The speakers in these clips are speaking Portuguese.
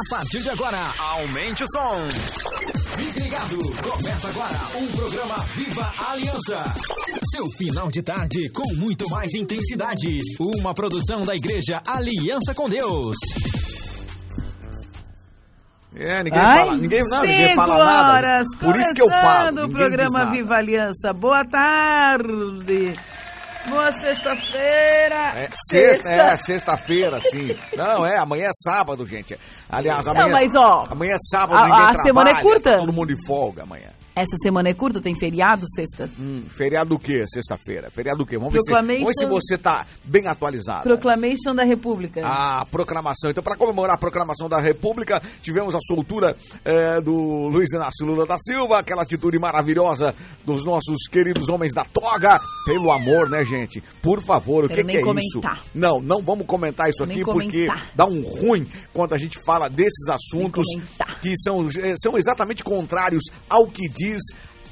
A partir de agora, aumente o som. Fique ligado, começa agora o programa Viva Aliança. Seu final de tarde com muito mais intensidade. Uma produção da igreja Aliança com Deus. É, ninguém Ai, fala, ninguém, não, ninguém fala nada. Por isso que eu falo. o programa nada. Viva Aliança. Boa tarde. Boa sexta-feira. É, sexta, é, sexta-feira, sim. Não, é, amanhã é sábado, gente. Aliás, Não, amanhã. mas, ó, Amanhã é sábado, a- ninguém a trabalha. semana é curta. todo mundo de folga amanhã. Essa semana é curta, tem feriado sexta. Hum, feriado do quê? Sexta-feira. Feriado do quê? Vamos ver, se, vamos se você tá bem atualizado. Proclamation da República. A proclamação. Então, para comemorar a proclamação da República, tivemos a soltura eh, do Luiz Inácio Lula da Silva, aquela atitude maravilhosa dos nossos queridos homens da toga. Pelo amor, né, gente? Por favor, o Quero que, nem que é comentar. isso? Não, não vamos comentar isso Nem aqui, porque comentar. dá um ruim quando a gente fala desses assuntos que são, eh, são exatamente contrários ao que diz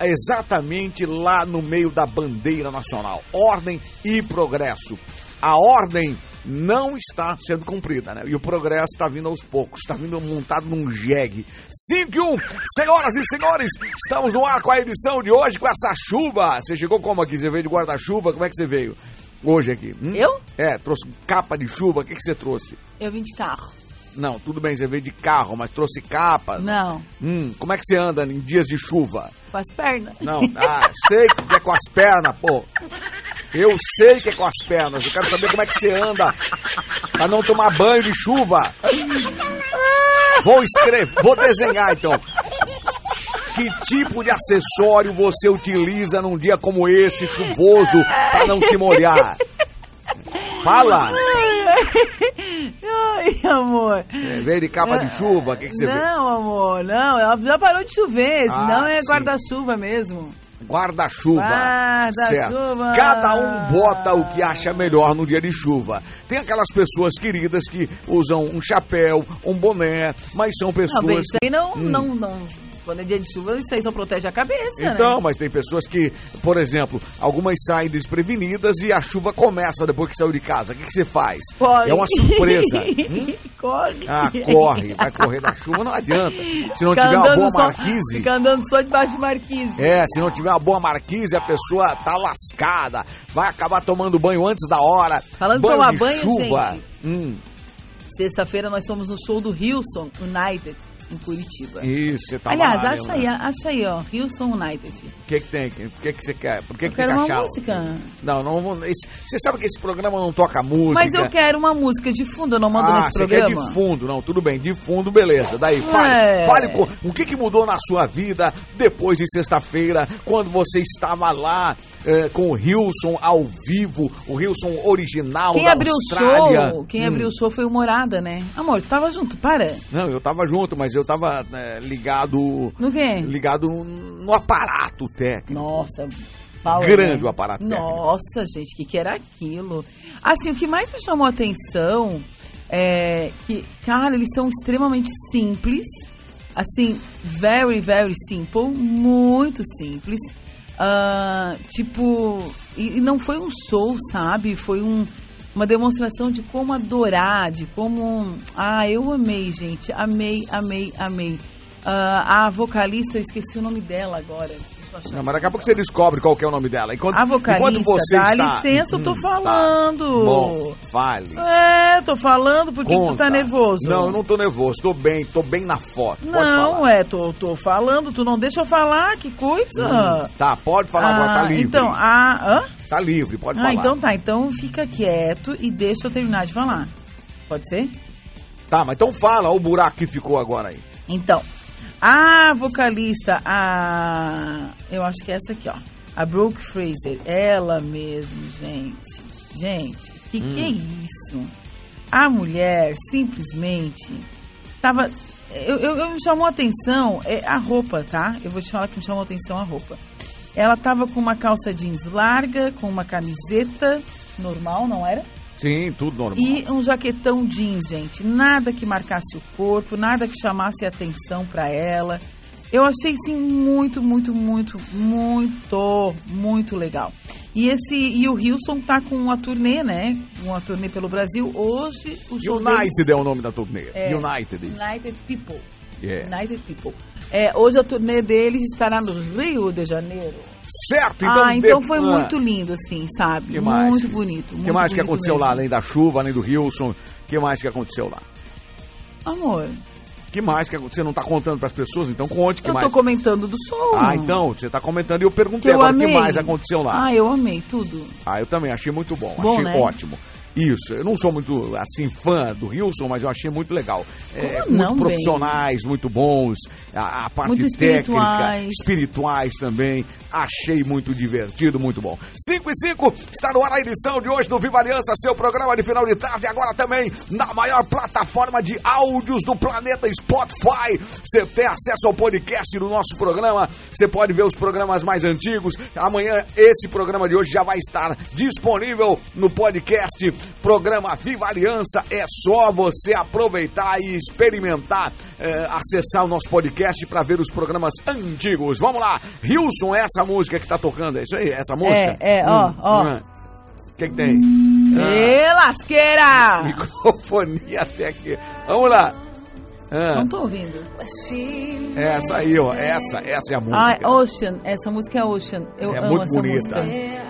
exatamente lá no meio da bandeira nacional. Ordem e progresso. A ordem não está sendo cumprida, né? E o progresso está vindo aos poucos, está vindo montado num jegue. 5 e 1, senhoras e senhores, estamos no ar com a edição de hoje, com essa chuva. Você chegou como aqui? Você veio de guarda-chuva? Como é que você veio hoje aqui? Hum? Eu? É, trouxe capa de chuva, o que, que você trouxe? Eu vim de carro. Não, tudo bem, você veio de carro, mas trouxe capa. Não, Hum, como é que você anda em dias de chuva? com as pernas. Não, ah, sei que é com as pernas, pô. Eu sei que é com as pernas. Eu quero saber como é que você anda pra não tomar banho de chuva. Vou escrever, vou desenhar então. Que tipo de acessório você utiliza num dia como esse, chuvoso, pra não se molhar? Fala! Ai, amor. É, veio de capa de chuva, o que, que você vê? Não, amor, não. Ela já parou de chover, Ah, senão é guarda-chuva mesmo. Guarda-chuva. Guarda-chuva. Cada um bota o que acha melhor no dia de chuva. Tem aquelas pessoas queridas que usam um chapéu, um boné, mas são Não, bem, pessoas. isso aí não, Hum. não, não. Quando é dia de chuva, isso aí só protege a cabeça, Então, né? mas tem pessoas que, por exemplo, algumas saem desprevenidas e a chuva começa depois que saiu de casa. O que, que você faz? Corre. É uma surpresa. Hum? corre. Ah, corre. Vai correr da chuva, não adianta. Se não Fica tiver uma boa só- marquise. Fica andando só debaixo de marquise. É, se não tiver uma boa marquise, a pessoa tá lascada. Vai acabar tomando banho antes da hora. Falando banho tomar de banho, chuva. gente. Hum, Sexta-feira nós fomos no show do Hilson United, em Curitiba. isso, você tá Aliás, lá, acha né? aí, acha aí, ó, Hilson United. O que que tem? O que que você quer? Por que que quero tem que uma achar? música. Não, não vou... esse- Você sabe que esse programa não toca música. Mas eu quero uma música de fundo, eu não mando ah, nesse você quer programa. de fundo. Não, tudo bem, de fundo, beleza. Daí, fale, É. fale com, o que, que mudou na sua vida depois de sexta-feira, quando você estava lá eh, com o Wilson ao vivo, o Wilson original Quem da abriu Austrália. o show, quem Hum. abriu o show foi o Morada, né? Amor, tu tava junto, para. Não, eu tava junto, mas eu tava eh, ligado No quê? ligado no aparato técnico. Nossa, Paulo, Grande né? o aparato técnico. Nossa, gente, o que, que era aquilo? Assim, o que mais me chamou a atenção é que, cara, eles são extremamente simples. Assim, very, very simple. Muito simples. Ah, tipo, e, e não foi um show, sabe? Foi um, uma demonstração de como adorar, de como. Ah, eu amei, gente. Amei, amei, amei. Ah, a vocalista, eu esqueci o nome dela agora. Não, mas daqui a pouco você descobre qual que é o nome dela. Enquanto, a vocalista, enquanto você dá está... licença, eu tô Hum, falando. Tá. Bom, fale. É, tô falando porque tu Conta. tá nervoso. Não, eu não tô nervoso. Tô bem, tô bem na foto. Pode Não, falar. é, tô, tô falando, tu não deixa eu falar, que coisa. Hum, tá, pode falar agora, tá Ah, livre. Então, ah, hã? Tá livre, pode Ah, falar. então tá, então fica quieto e deixa eu terminar de falar. Pode ser? Tá, mas então fala, o buraco que ficou agora aí. Então, a vocalista, a. Eu acho que é essa aqui, ó. A Brooke Fraser, ela mesmo, gente. Gente, que que é isso? A mulher simplesmente tava. Eu, eu, eu me chamou a atenção é, a roupa, tá? Eu vou te falar que me chamou a atenção a roupa. Ela tava com uma calça jeans larga, com uma camiseta normal, não era? Sim, tudo normal. E um jaquetão jeans, gente. Nada que marcasse o corpo, nada que chamasse atenção pra ela. Eu achei, sim, muito, muito, muito, muito, muito legal. E, esse, e o Wilson tá com uma turnê, né? Uma turnê pelo Brasil. Hoje o show United deles- é o nome da turnê. É. United. United People. Yeah. United People. É, hoje a turnê deles estará no Rio de Janeiro. Certo, então. ah, então foi muito lindo, assim, sabe? Que mais? Muito bonito. O que mais que aconteceu mesmo. lá, além da chuva, além do Wilson? O que mais que aconteceu lá? Amor, que mais que? Você não tá contando pras pessoas? Então conte que eu mais. tô comentando do show. Ah, então, você tá comentando e eu Que perguntei eu agora o que mais aconteceu lá. Ah, eu amei tudo. Ah, eu também achei muito bom, Bom, achei né? ótimo. Isso, eu não sou muito, assim, fã do Wilson, mas eu achei muito legal. É, não, muito profissionais, muito bons, a, a parte Muito técnica, espirituais. espirituais também. Achei muito divertido, muito bom. 5 e 5, está no ar a edição de hoje do Viva Aliança, seu programa de final de tarde, agora também na maior plataforma de áudios do planeta Spotify. Você tem acesso ao podcast do nosso programa, você pode ver os programas mais antigos. Amanhã esse programa de hoje já vai estar disponível no podcast. Programa Viva Aliança, é só você aproveitar e experimentar, eh, acessar o nosso podcast para ver os programas antigos. Vamos lá, Hilson, essa música que tá tocando, é isso aí? Essa música? É, é, ó, ó. hum. O que, que tem? Ah, Ê, lasqueira! microfonia até aqui. Vamos lá. Ah, Não tô ouvindo. essa aí, ó. Essa, essa é a música. Ah, Ocean. Essa música é Ocean. Eu É amo muito essa bonita. música.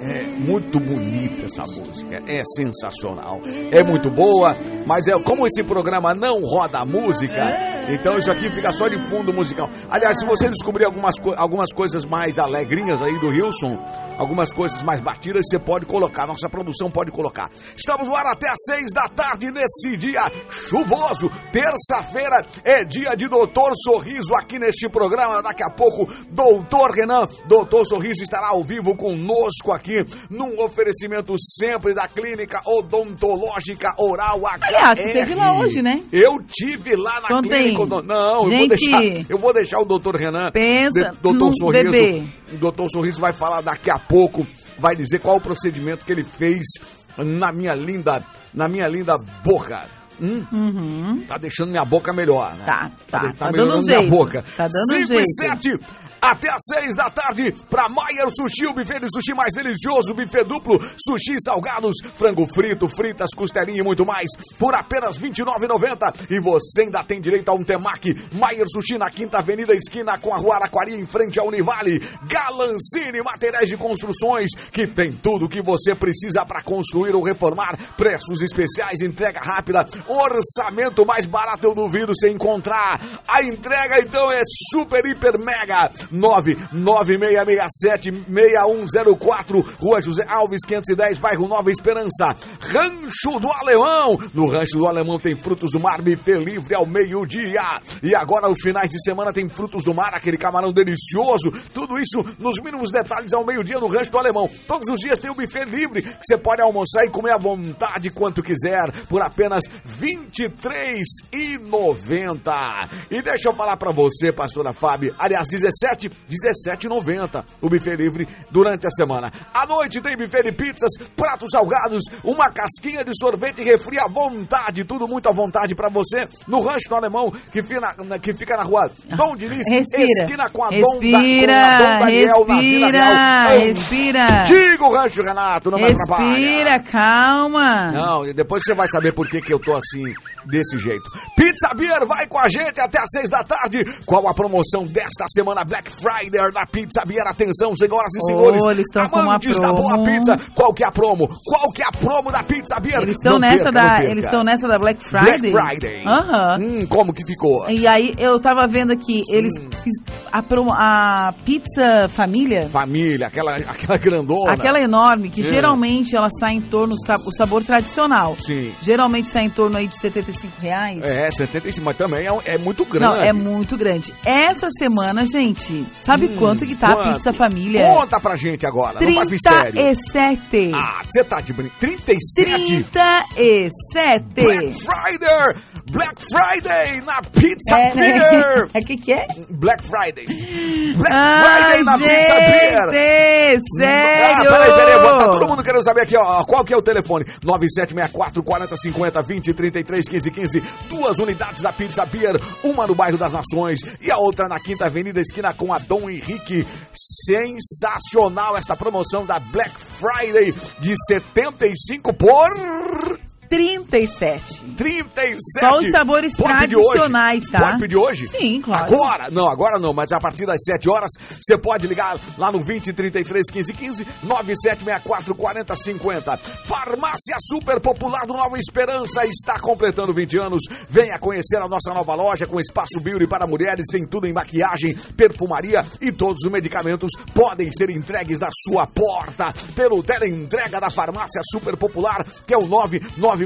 É muito bonita essa música, é sensacional, é muito boa, mas é como esse programa não roda música, então isso aqui fica só de fundo musical. Aliás, se você descobrir algumas, algumas coisas mais alegrinhas aí do Wilson, algumas coisas mais batidas, você pode colocar, nossa produção pode colocar. Estamos no ar até às seis da tarde nesse dia chuvoso, terça-feira é dia de Doutor Sorriso aqui neste programa, daqui a pouco Doutor Renan, Doutor Sorriso estará ao vivo conosco aqui, num oferecimento sempre da Clínica Odontológica Oral HR. Aliás, você teve lá hoje, né? Eu tive lá na Contem. Clínica Odon- Não, eu vou Gente. deixar, eu vou deixar o Doutor Renan, Pensa Doutor Sorriso, bebê. o Doutor Sorriso vai falar daqui a pouco, vai dizer qual o procedimento que ele fez na minha linda, na minha linda boca. Hum? Uhum. Tá deixando minha boca melhor, né? Tá, tá, tá dando melhorando jeito. minha boca. Tá dando 5 e jeito. 7, até às 6 da tarde, pra Maier Sushi, o buffet de sushi mais delicioso, buffet duplo, sushi salgados, frango frito, fritas, costelinha e muito mais, por apenas R$ 29,90. E você ainda tem direito a um temaki. Maier Sushi na Quinta Avenida, esquina com a Rua Araquari, em frente à Univale. Galancine Materiais de Construções, que tem tudo o que você precisa para construir ou reformar. Preços especiais, entrega rápida, orçamento mais barato, eu duvido você encontrar. A entrega então é super, hiper, mega. 99667-6104, Rua José Alves, 510, bairro Nova Esperança. Rancho do Alemão. No Rancho do Alemão tem frutos do mar, buffet livre ao meio-dia. E agora, os finais de semana, tem frutos do mar, aquele camarão delicioso. Tudo isso nos mínimos detalhes ao meio-dia no Rancho do Alemão. Todos os dias tem o buffet livre, que você pode almoçar e comer à vontade quanto quiser, por apenas R$ 23,90. E deixa eu falar pra você, pastora Fábio, aliás, 17, 17,90 o buffet livre durante a semana. À noite tem buffet de pizzas, pratos salgados, uma casquinha de sorvete e refri à vontade, tudo muito à vontade pra você no Rancho do Alemão, que fica na, que fica na rua Dom Diniz, Respira. esquina com a Dom, da, com a Respira, Dom Daniel na Vila respira, respira. Antigo Rancho Renato, não me atrapalha. Respira, calma. Não, depois você vai saber por que, que eu tô assim, desse jeito. Pizza Beer vai com a gente até às seis da tarde. Qual a promoção desta semana Black Friday da Pizza Beer? Atenção, senhoras e Oh, senhores. eles com uma amantes da boa pizza. Qual que é a promo? Qual que é a promo da Pizza Beer? Eles estão nessa perca, da, eles estão nessa da Black Black Friday. Friday. Aham. Hum, como que ficou? E aí eu tava vendo aqui, eles Hum. a, promo- a pizza família, Família, aquela, aquela grandona. aquela enorme que É. geralmente ela sai em torno o sa- o sabor tradicional. Sim. Geralmente sai em torno aí de 75 reais. É, 75, mas também é, é muito grande. Não, é muito grande. Essa semana, gente, sabe Hum, quanto que tá a quanto? pizza família? Conta pra gente agora, não faz mistério. 37. Ah, você tá de brincadeira. 37? 37. Black Friday! Black Friday na Pizza É, né? Beer. É que que é? Black Friday. Black Ai, Friday na Pizza Beer. gente, Ah, sério? peraí, peraí, tá todo mundo querendo saber aqui, ó, qual que é o telefone? 9764 4050 20 33 15 15. Duas unidades da Pizza Beer, uma no bairro das Nações e a outra na Quinta Avenida, esquina com a Dom Henrique. Sensacional esta promoção da Black Friday de 75 por 37. 37. Só os sabores tradicionais, tá? Pode pedir hoje? Sim, claro. Agora? Não, agora não, mas a partir das 7 horas você pode ligar lá no 20 33 15 15 9764 40 50. Farmácia Super Popular do Nova Esperança está completando 20 anos. Venha conhecer a nossa nova loja com espaço beauty para mulheres, tem tudo em maquiagem, perfumaria e todos os medicamentos podem ser entregues na sua porta pelo teleentrega da Farmácia Super Popular, que é o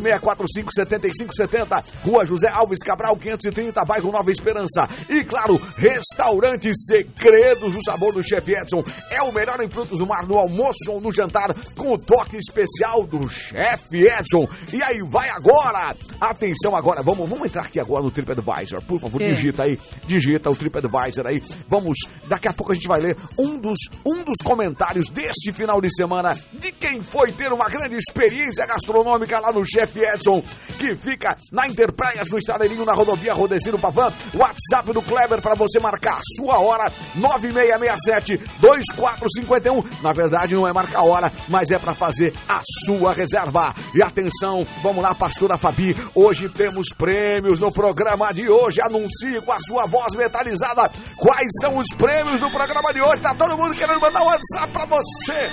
996457570, Rua José Alves Cabral 530, bairro Nova Esperança. E claro, restaurante Segredos do Sabor do Chefe Edson. É o melhor em frutos do mar no almoço ou no jantar, com o toque especial do Chefe Edson. E aí, vai agora! Atenção agora, vamos, vamos entrar aqui agora no TripAdvisor. Por favor, Que? digita aí, digita o TripAdvisor aí. Vamos, daqui a pouco a gente vai ler um dos, um dos comentários deste final de semana de quem foi ter uma grande experiência gastronômica lá no Chefe Edson, que fica na Interpraias, no Estadelinho, na rodovia Rodesino Pavan. WhatsApp do Kleber para você marcar a sua hora, 9667-2451. Na verdade, não é marcar a hora, mas é para fazer a sua reserva. E atenção, vamos lá, pastora Fabi. Hoje temos prêmios no programa de hoje. Anuncie com a sua voz metalizada quais são os prêmios do programa de hoje. Tá todo mundo querendo mandar um WhatsApp para você.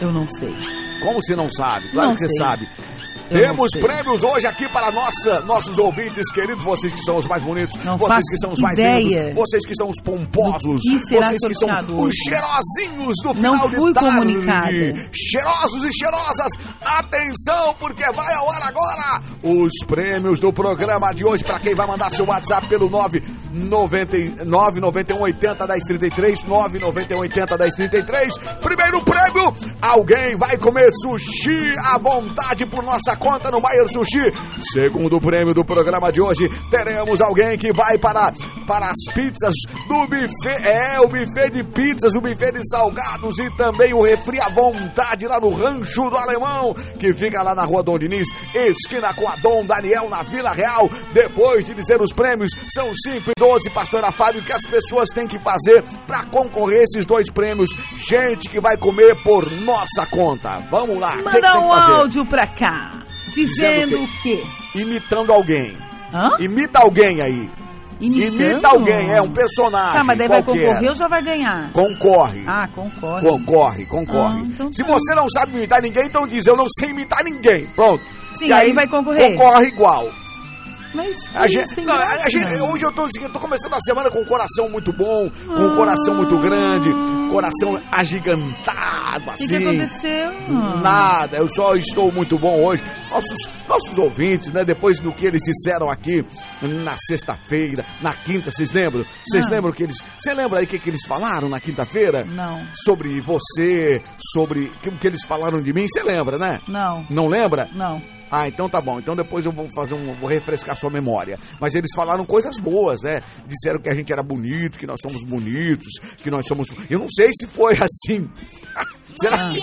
Eu não sei. Como você não sabe? Claro Não que você sei. sabe. Temos prêmios hoje aqui para nossa, nossos ouvintes queridos, vocês que são os mais bonitos, Não vocês que são os mais ideia lindos, vocês que são os pomposos, que vocês que são sorteado os hoje. cheirosinhos do Não final de tarde. comunicada. Cheirosos e cheirosas, atenção, porque vai ao ar agora os prêmios do programa de hoje para quem vai mandar seu WhatsApp pelo 999 91 80 1033 991 80 1033. Primeiro prêmio, alguém vai comer sushi à vontade por nossa conta no Maier Sushi. Segundo prêmio do programa de hoje, teremos alguém que vai para, para as pizzas do buffet. É, o buffet de pizzas, o buffet de salgados e também o refri à vontade lá no Rancho do Alemão, que fica lá na rua Dom Diniz, esquina com a Dom Daniel, na Vila Real. Depois de dizer os prêmios, são 5 e 12, pastora Fábio, que as pessoas têm que fazer para concorrer a esses dois prêmios. Gente que vai comer por nossa conta. Vamos lá. o que que Manda um áudio pra cá. Dizendo Dizendo o quê? Imitando alguém. Hã? Imita alguém aí. Imitando? Imita alguém, é um personagem. Tá, mas daí vai qualquer. concorrer ou já vai ganhar? Concorre. Ah, concorre. Concorre, concorre. Ah, então Se tá. você não sabe imitar ninguém, então diz, eu não sei imitar ninguém. Pronto. Sim, E aí vai concorrer. Concorre igual. Mas A que gente, não, a gente- hoje eu tô, assim, eu tô começando a semana com um coração muito bom, com um coração muito grande, coração agigantado, O que, assim. que aconteceu? Nada, eu só estou muito bom hoje. Nossos, nossos ouvintes, né? Depois do que eles disseram aqui na sexta-feira, na quinta, vocês lembram? Vocês Ah. lembram que eles. Você lembra aí o que, que eles falaram na quinta-feira? Não, Sobre você, sobre o que eles falaram de mim, você lembra, né? não, Não lembra? não. Ah, então tá bom. Então depois eu vou fazer um. vou refrescar sua memória. Mas eles falaram coisas boas, né? Disseram que a gente era bonito, que nós somos bonitos, que nós somos. Eu não sei se foi assim. Será que.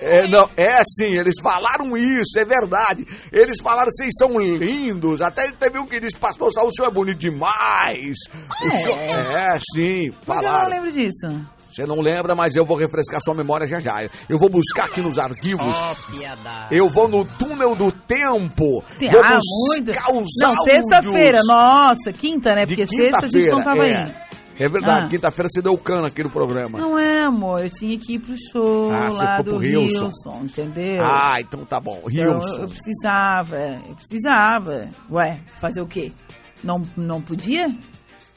É, não, é sim, eles falaram isso, é verdade. Eles falaram que vocês são lindos. Até teve um que disse, pastor Saul, o senhor é bonito demais. O É. senhor- é sim, Por que eu não falaram. lembro disso? Você não lembra, mas eu vou refrescar sua memória já já. Eu vou buscar aqui nos arquivos. Eu vou no túnel do tempo. Sim, vou ah, buscar muito. os Não, sexta-feira, nossa, quinta, né? Porque sexta a gente não tava é. aí. É verdade, Ah. quinta-feira você deu cano aqui no programa. Não é, amor, eu tinha que ir pro show Ah, lá do pro Hilson. Hilson, entendeu? Ah, então tá bom. Então, eu, Rilson. eu precisava, eu precisava. Ué, fazer o quê? Não, não podia?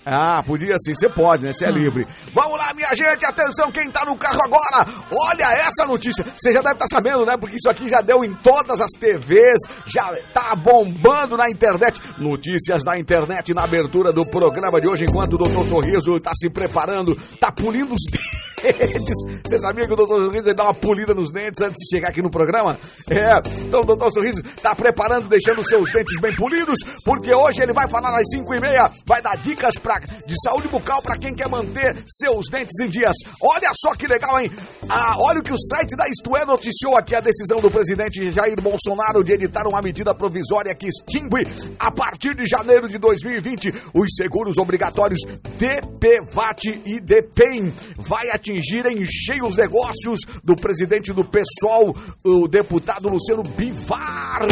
Ah, podia sim, você pode, né? Você é Hum. livre. Vamos lá, minha gente, atenção, quem tá no carro agora, olha essa notícia. Você já deve estar sabendo, né? Porque isso aqui já deu em todas as TVs, já tá bombando na internet. Notícias da internet na abertura do programa de hoje, enquanto o Doutor Sorriso tá se preparando, tá pulindo os dentes. Você sabia que o doutor Sorriso dá uma polida nos dentes antes de chegar aqui no programa? É, então o doutor Sorriso tá preparando, deixando seus dentes bem polidos, porque hoje ele vai falar às 5 e meia, vai dar dicas pra, de saúde bucal para quem quer manter seus dentes em dias. Olha só que legal, hein? Ah, olha o que o site da Isto É noticiou aqui a decisão do presidente Jair Bolsonaro de editar uma medida provisória que extingue, a partir de janeiro de 2020, os seguros obrigatórios DPVAT e DPEM. Vai atingir em cheio os negócios do presidente do PSOL, o deputado Luciano Bivar.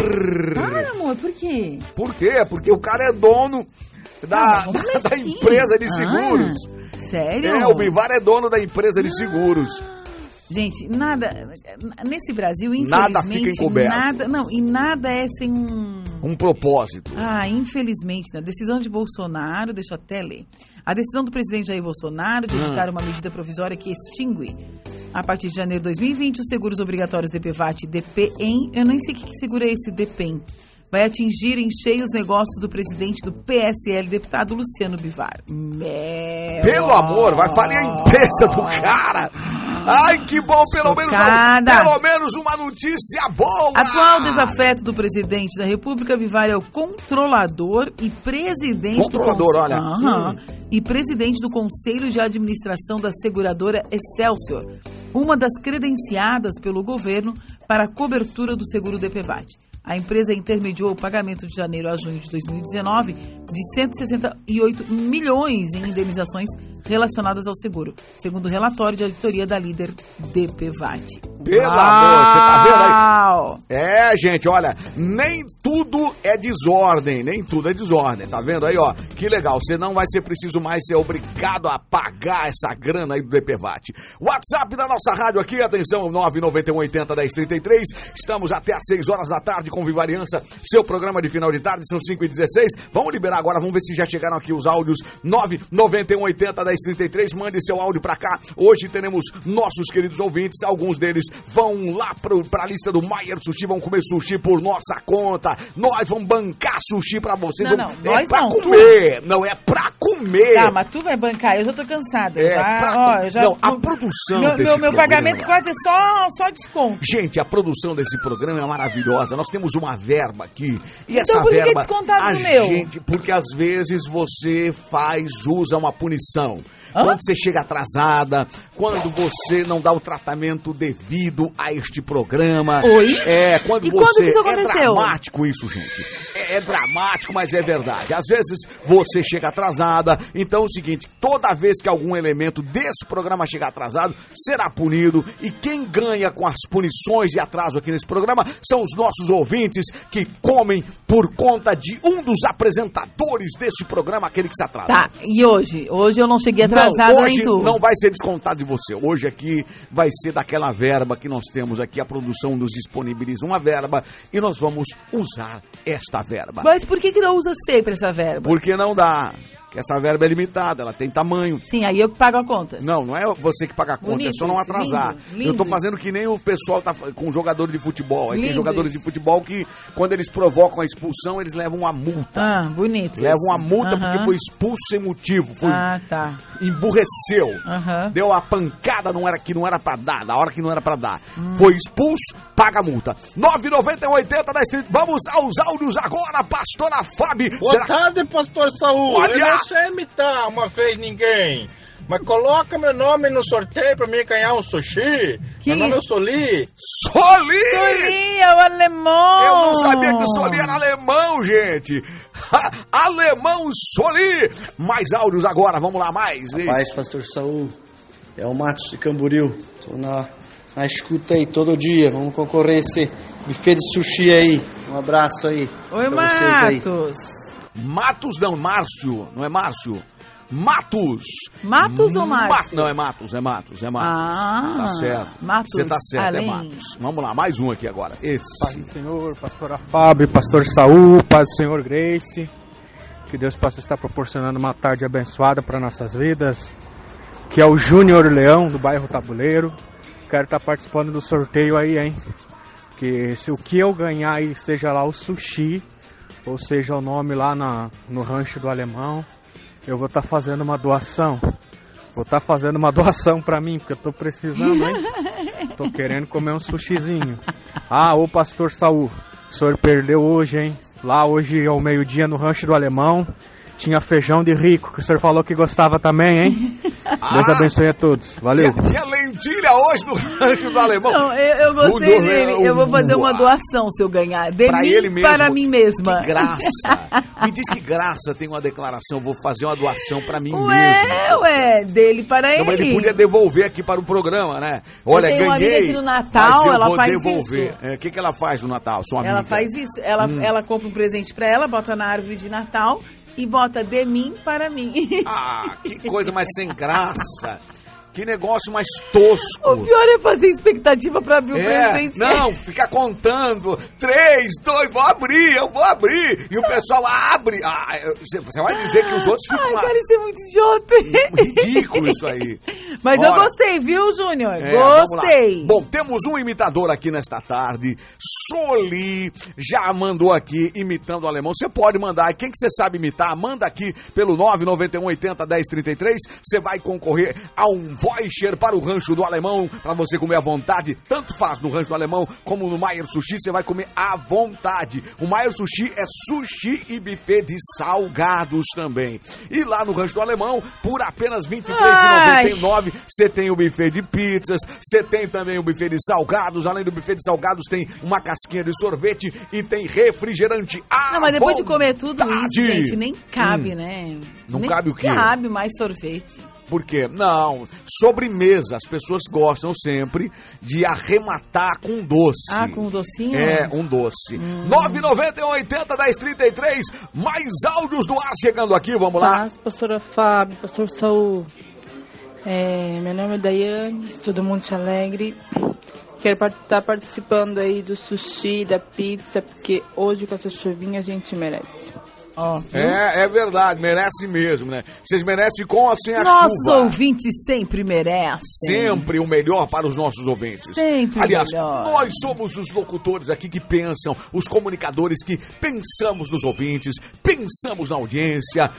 Ah, amor, por quê? Por quê? Porque o cara é dono da, Não, da, como da assim? empresa de seguros. Ah, sério? É, o Bivar é dono da empresa de seguros. Gente, nada. Nesse Brasil, Nada infelizmente. fica encoberto. Nada, não, e nada é sem um. Um propósito. Ah, infelizmente, na decisão de Bolsonaro, deixa eu até ler. A decisão do presidente Jair Bolsonaro de Hum. editar uma medida provisória que extingue, a partir de janeiro de 2020, os seguros obrigatórios DPVAT e DPEM. Eu nem sei o que que segura esse DPEM. Vai atingir em cheio os negócios do presidente do PSL, deputado Luciano Bivar. Meu... Pelo amor, vai falir a empresa do cara. Ai, que bom, pelo menos, Chocada. pelo menos uma notícia boa. Atual desafeto do presidente da República, Bivar é o controlador e presidente Controlador, do olha. Aham. Hum. e presidente do Conselho de Administração da seguradora Excelsior, uma das credenciadas pelo governo para a cobertura do seguro DPVAT. A empresa intermediou o pagamento de janeiro a junho de 2019 de 168 milhões em indenizações relacionadas ao seguro, segundo o relatório de auditoria da líder DPVAT. Pelo amor, você tá vendo aí? É, gente, olha, nem tudo é desordem, nem tudo é desordem, tá vendo aí, ó? Que legal, você não vai ser preciso mais ser obrigado a pagar essa grana aí do DPVAT. WhatsApp da nossa rádio aqui, atenção, 991801033, estamos até às 6 horas da tarde com Vivariança, seu programa de final de tarde, são 5 e 16 vamos liberar agora, vamos ver se já chegaram aqui os áudios, 991801033, mande seu áudio pra cá, hoje teremos nossos queridos ouvintes, alguns deles vão lá pro, pra lista do Maier Sushi, vão comer sushi por nossa conta. Nós vamos bancar sushi pra vocês. Não, vamos- não, é pra não, tu. comer, não é pra comer. Tá, mas tu vai bancar, eu já tô cansada. É, já, pra- ó, já, não, a produção Meu, desse meu, meu programa- pagamento quase é só, só desconto. Gente, a produção desse programa é maravilhosa. Nós temos uma verba aqui. E Então essa por que que é verba. descontado a do meu? gente, porque às vezes você faz, usa uma punição. Hã? Quando você chega atrasada, quando você não dá o tratamento devido a este programa. Oi? É, quando E quando você. isso é dramático isso, gente. É, é dramático, mas é verdade. Às vezes você chega atrasada. Então é o seguinte: toda vez que algum elemento desse programa chegar atrasado, será punido. E quem ganha com as punições e atraso aqui nesse programa são os nossos ouvintes que comem por conta de um dos apresentadores desse programa, aquele que se atrasa. Tá, e hoje? Hoje eu não cheguei Não, atrasada hoje nem tu. não vai ser descontado de você. Hoje aqui vai ser daquela verba que nós temos aqui. A produção nos disponibiliza uma verba e nós vamos usar esta verba. Mas por que que não usa sempre essa verba? Porque não dá. Que essa verba é limitada, ela tem tamanho. Sim, aí eu pago a conta. Não, não é você que paga a conta, Bonito é só não atrasar. lindo, lindo Eu tô fazendo que nem o pessoal tá com jogadores de futebol. Aí tem jogadores de futebol que, quando eles provocam a expulsão, eles levam uma multa. Ah, bonito. Levam isso. uma multa porque foi expulso sem motivo, foi Ah, tá. emburreceu. Deu a pancada não era que não era pra dar, na hora que não era pra dar. Hum. Foi expulso, paga a multa. 9,90 da Street. Vamos aos áudios agora, pastora Fábio. Boa Será- tarde, pastor Saúl. Olha! Sei imitar uma vez ninguém. Mas coloca meu nome no sorteio pra mim ganhar um sushi. Que? Meu nome é Soli. Soli! Soli é o alemão! Eu não sabia que o Soli era alemão, gente. alemão Soli. Mais áudios agora, vamos lá, mais. Paz, pastor Saul. É o Matos de Camboriú. Tô na, na escuta aí todo dia. Vamos concorrer esse buffet de sushi aí. Um abraço aí. Oi, pra vocês aí. Matos. Não, Márcio, não é Márcio? Matos! Matos ou Ma- Márcio? Não, é Matos, é Matos, é Matos. Ah, tá certo. Matos, Você tá certo, além. é Matos. Vamos lá, mais um aqui agora. Esse. Paz do Senhor, pastora Fábio, pastor Saul, paz do Senhor Grace. Que Deus possa estar proporcionando uma tarde abençoada para nossas vidas. Que é o Júnior Leão, do bairro Tabuleiro. Quero estar participando do sorteio aí, hein? Que se o que eu ganhar aí seja lá o sushi, ou seja o nome lá na, no rancho do alemão, eu vou estar fazendo uma doação Vou estar fazendo uma doação pra mim, porque eu tô precisando, hein? tô querendo comer um sushizinho. Ah, ô pastor Saul, o senhor perdeu hoje, hein? Lá hoje ao meio-dia no rancho do alemão. Tinha feijão de rico, que o senhor falou que gostava também, hein? Deus abençoe a todos. Valeu. Tinha, tinha lentilha hoje no rancho do alemão. Não, eu, eu gostei dele. Eu vou fazer uma doação se eu ganhar. De Pra mim ele mesmo. para mim mesma. Que graça. Me diz que graça tem uma declaração. Vou fazer uma doação pra mim mesmo. Ué, ué, dele para ele. Não, mas ele podia devolver aqui para o programa, né? Olha, tenho uma ganhei. amiga que no Natal, mas eu ela vou faz devolver. isso. É, O que, que ela faz no Natal, sua amiga? Ela faz isso. Ela, Hum. ela compra um presente pra ela, bota na árvore de Natal e bota de mim para mim. Ah, que coisa mais sem graça. Que negócio mais tosco. O pior é fazer expectativa pra abrir o É, presente. não, ficar contando. Três, dois, vou abrir, eu vou abrir. E o pessoal abre. Ah, você vai dizer que os outros ficam Ai, lá. cara, isso é muito idiota. Ridículo isso aí. Mas eu gostei, viu, Júnior? É, gostei. Bom, temos um imitador aqui nesta tarde. Soli já mandou aqui imitando o alemão. Você pode mandar. Quem que você sabe imitar, manda aqui pelo 991 80 1033. Você vai concorrer a um voucher para o rancho do alemão para você comer à vontade. Tanto faz no rancho do alemão como no Maier Sushi. Você vai comer à vontade. O Maier Sushi é sushi e buffet de salgados também. E lá no rancho do alemão, por apenas R$ 23,99 você tem o buffet de pizzas, você tem também o buffet de salgados. Além do buffet de salgados, tem uma casquinha de sorvete e tem refrigerante. à Não, mas depois de comer tudo vontade. isso, gente, nem cabe, Hum. né? Não Nem cabe o quê? cabe mais sorvete. Por quê? Não, sobremesa. As pessoas gostam sempre de arrematar com doce. Ah, com um docinho? É, um doce. 991 80 1033. Mais áudios do ar chegando aqui, vamos lá. Paz, pastora Fábio, pastor Saul. É, meu nome é Daiane, sou do Monte Alegre. Quero estar participando aí do sushi, da pizza, porque hoje com essa chuvinha a gente merece. Viu? É, é verdade, merece mesmo, né? Vocês merecem com ou sem a Nossos chuva. ouvintes sempre merecem. Sempre o melhor para os nossos ouvintes. Sempre Aliás, melhor. nós somos os locutores aqui que pensam, os comunicadores que pensamos nos ouvintes, pensamos na audiência,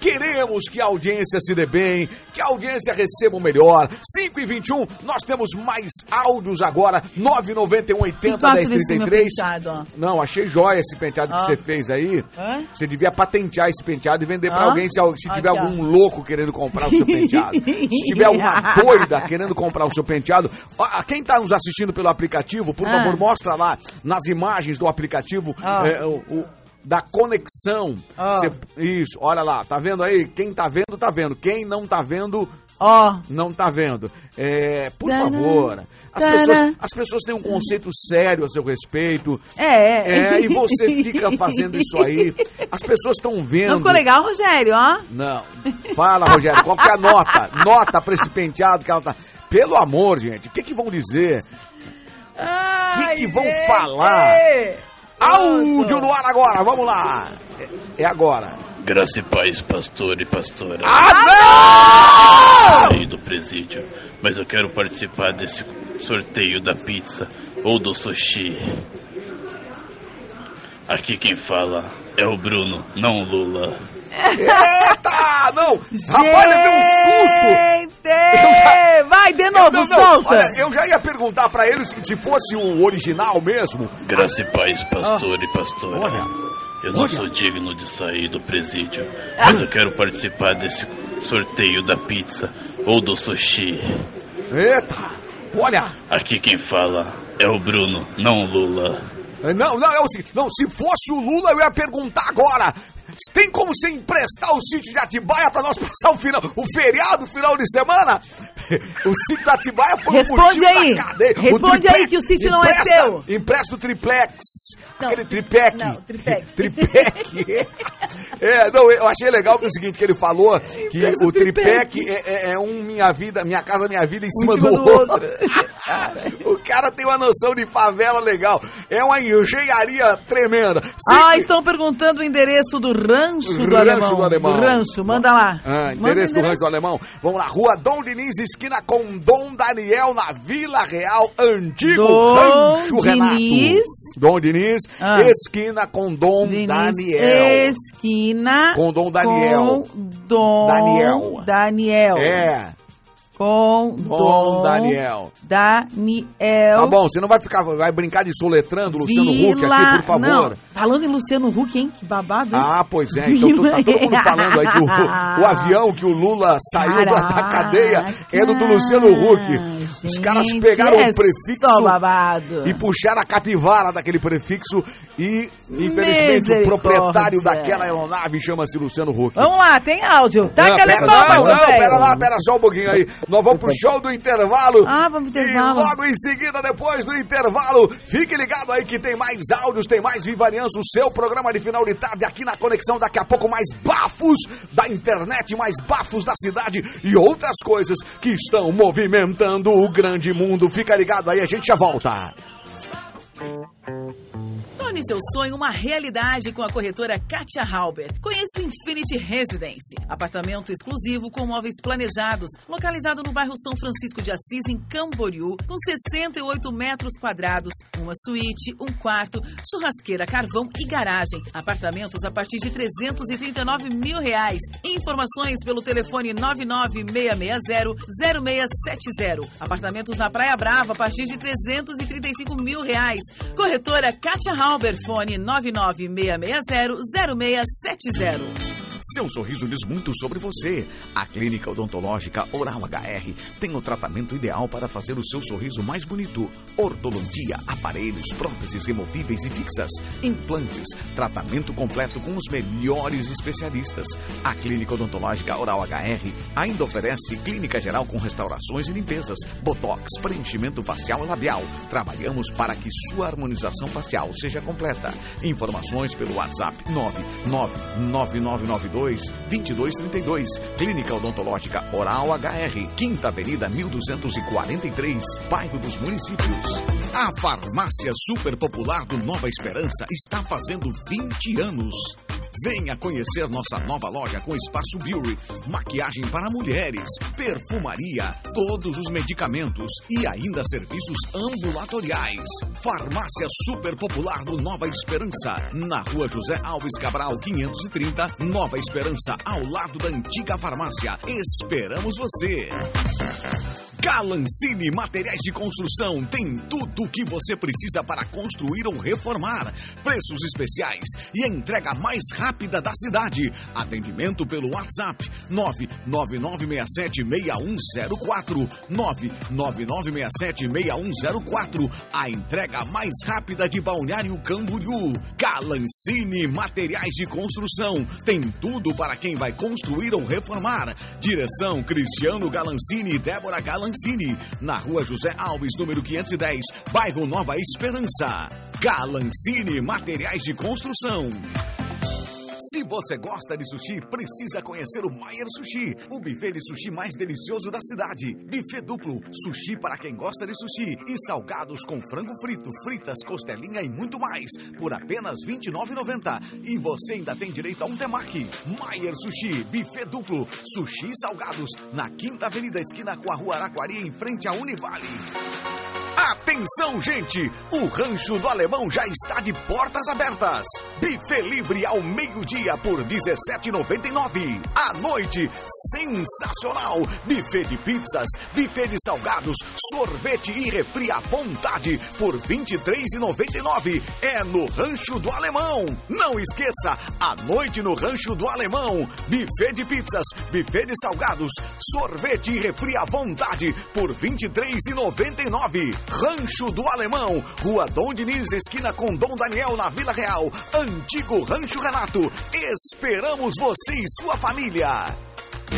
queremos que a audiência se dê bem, que a audiência receba o melhor. 5 e 21, nós temos mais áudios agora, 991 O que 80 tu acha desse meu 1033. penteado? Não, achei jóia esse penteado que Ó. você fez aí. Hã? Você devia patentear esse penteado e vender pra Hã? alguém se, se tiver algum louco querendo comprar o seu penteado. se tiver alguma doida querendo comprar o seu penteado. Ó, Quem tá nos assistindo pelo aplicativo, por Ah. favor, mostra lá nas imagens do aplicativo Ó. é, o- o- da conexão. Cê- isso, olha lá, tá vendo aí? Quem tá vendo, tá vendo. Quem não tá vendo, Ó, não tá vendo. É, por favor, as pessoas, as pessoas têm um conceito sério a seu respeito. é. É, e você fica fazendo isso aí. As pessoas estão vendo. Não ficou legal, Rogério, ó? Não. Fala, Rogério, qual que é a nota? Nota pra esse penteado que ela tá. Pelo amor, gente, o que que vão dizer? Ai, que vão gente! falar? Áudio no ar agora, vamos lá. É, é agora. Graça e paz, pastor e pastora Ah, não! aí do presídio. Mas eu quero participar desse sorteio da pizza ou do sushi. Aqui quem fala é o Bruno, não o Lula. Eita! Não! Rapaz, levei um susto! Já- Vai, de novo, Não, não, solta! olha, eu já ia perguntar pra ele se, se fosse o original mesmo. Graça e paz, pastor e pastora. Olha, eu não sou digno de sair do presídio, mas eu quero participar desse sorteio da pizza ou do sushi. Eita! Olha! Aqui quem fala é o Bruno, não o Lula. Não, não, é o seguinte, não, se fosse o Lula, eu ia perguntar agora. Tem como você emprestar o sítio de Atibaia pra nós passar o final, o feriado, final de semana? O sítio de Atibaia foi Responde um aí. da cadeia. Responde aí que o sítio não é seu. Empresta o triplex. Não, Aquele triplex. não, triplex. triplex. É, não, eu achei legal que é o seguinte, que ele falou que o triplex é, é- é um Minha Vida, Minha Casa Minha Vida em cima, cima do, do outro. outro. o cara tem uma noção de favela legal. É uma engenharia tremenda. Ah, estão perguntando o endereço do rancho do Rancho alemão. do Alemão. rancho, manda lá. Ah, Manda endereço o do Rancho do Alemão. Vamos lá, Rua Dom Diniz, esquina com Dom Daniel, na Vila Real, antigo Dom Rancho Diniz. Renato. Dom Diniz, Ah. esquina com Dom Diniz, Daniel. Esquina. Com Dom Daniel. Com Dom Daniel. Daniel. É. com Dom Daniel. Daniel. Tá bom, você não vai ficar, vai brincar de soletrando Luciano Huck Vila- aqui, por favor. Não, falando em Luciano Huck, hein? Que babado. hein? Ah, pois é. Então tô- tá todo mundo falando aí que o, o avião que o Lula saiu da, da cadeia é do, Luciano Huck. Os caras Gente, pegaram é o prefixo só babado. e puxaram a capivara daquele prefixo e, infelizmente, o proprietário daquela aeronave chama-se Luciano Huck. Vamos lá, tem áudio. Tá não, aquele pera, bomba, não, não, pera lá, pera só um pouquinho aí. Nós vamos pro show do intervalo. Ah, vamos pro intervalo. E logo em seguida, depois do intervalo, fique ligado aí que tem mais áudios, tem mais Viva Aliança, o seu programa de final de tarde aqui na Conexão. Daqui a pouco mais bafos da internet, mais bafos da cidade e outras coisas que estão movimentando o grande mundo. Fica ligado aí, a gente já volta. Torne seu sonho uma realidade com a corretora Katia Halber. Conheça o Infinity Residence, apartamento exclusivo com móveis planejados, localizado no bairro São Francisco de Assis, em Camboriú, com 68 metros quadrados, uma suíte, um quarto, churrasqueira, carvão e garagem. Apartamentos a partir de 339 mil reais. Informações pelo telefone 99660-0670. Apartamentos na Praia Brava a partir de 335 mil reais. Corretora Katia Halber, fone 99660-0670. Seu sorriso diz muito sobre você. A Clínica Odontológica Oral HR tem o tratamento ideal para fazer o seu sorriso mais bonito. Ortodontia, aparelhos, próteses removíveis e fixas, implantes, tratamento completo com os melhores especialistas. A Clínica Odontológica Oral HR ainda oferece clínica geral com restaurações e limpezas, botox, preenchimento facial e labial. Trabalhamos para que sua harmonização facial seja completa. Informações pelo WhatsApp 99992-2232. Clínica Odontológica Oral HR, Quinta Avenida 1243, Bairro dos Municípios. A farmácia super popular do Nova Esperança está fazendo 20 anos. Venha conhecer nossa nova loja com espaço beauty, maquiagem para mulheres, perfumaria, todos os medicamentos e ainda serviços ambulatoriais. Farmácia Super Popular do Nova Esperança, na rua José Alves Cabral 530, Nova Esperança, ao lado da antiga farmácia. Esperamos você! Galancine Materiais de Construção tem tudo o que você precisa para construir ou reformar. Preços especiais e a entrega mais rápida da cidade. Atendimento pelo WhatsApp 999676104. 999676104. A entrega mais rápida de Balneário Camboriú. Galancine Materiais de Construção tem tudo para quem vai construir ou reformar. Direção Cristiano Galancini e Débora Galancini, na rua José Alves, número 510, bairro Nova Esperança. Galancini Materiais de Construção. Se você gosta de sushi, precisa conhecer o Maier Sushi, o buffet de sushi mais delicioso da cidade. Buffet duplo, sushi para quem gosta de sushi e salgados com frango frito, fritas, costelinha e muito mais, por apenas R$ 29,90. E você ainda tem direito a um temaki. Maier Sushi, buffet duplo, sushi e salgados, na Quinta Avenida, esquina com a Rua Araquari, em frente à Univale. Atenção, gente! O Rancho do Alemão já está de portas abertas. Buffet livre ao meio-dia por R$ 17,99. À noite, sensacional! Buffet de pizzas, buffet de salgados, sorvete e refri à vontade por R$ 23,99. É no Rancho do Alemão. Não esqueça, à noite no Rancho do Alemão. Buffet de pizzas, buffet de salgados, sorvete e refri à vontade por R$ 23,99. Rancho do Alemão, Rua Dom Diniz, esquina com Dom Daniel, na Vila Real. Antigo Rancho Renato. Esperamos você e sua família.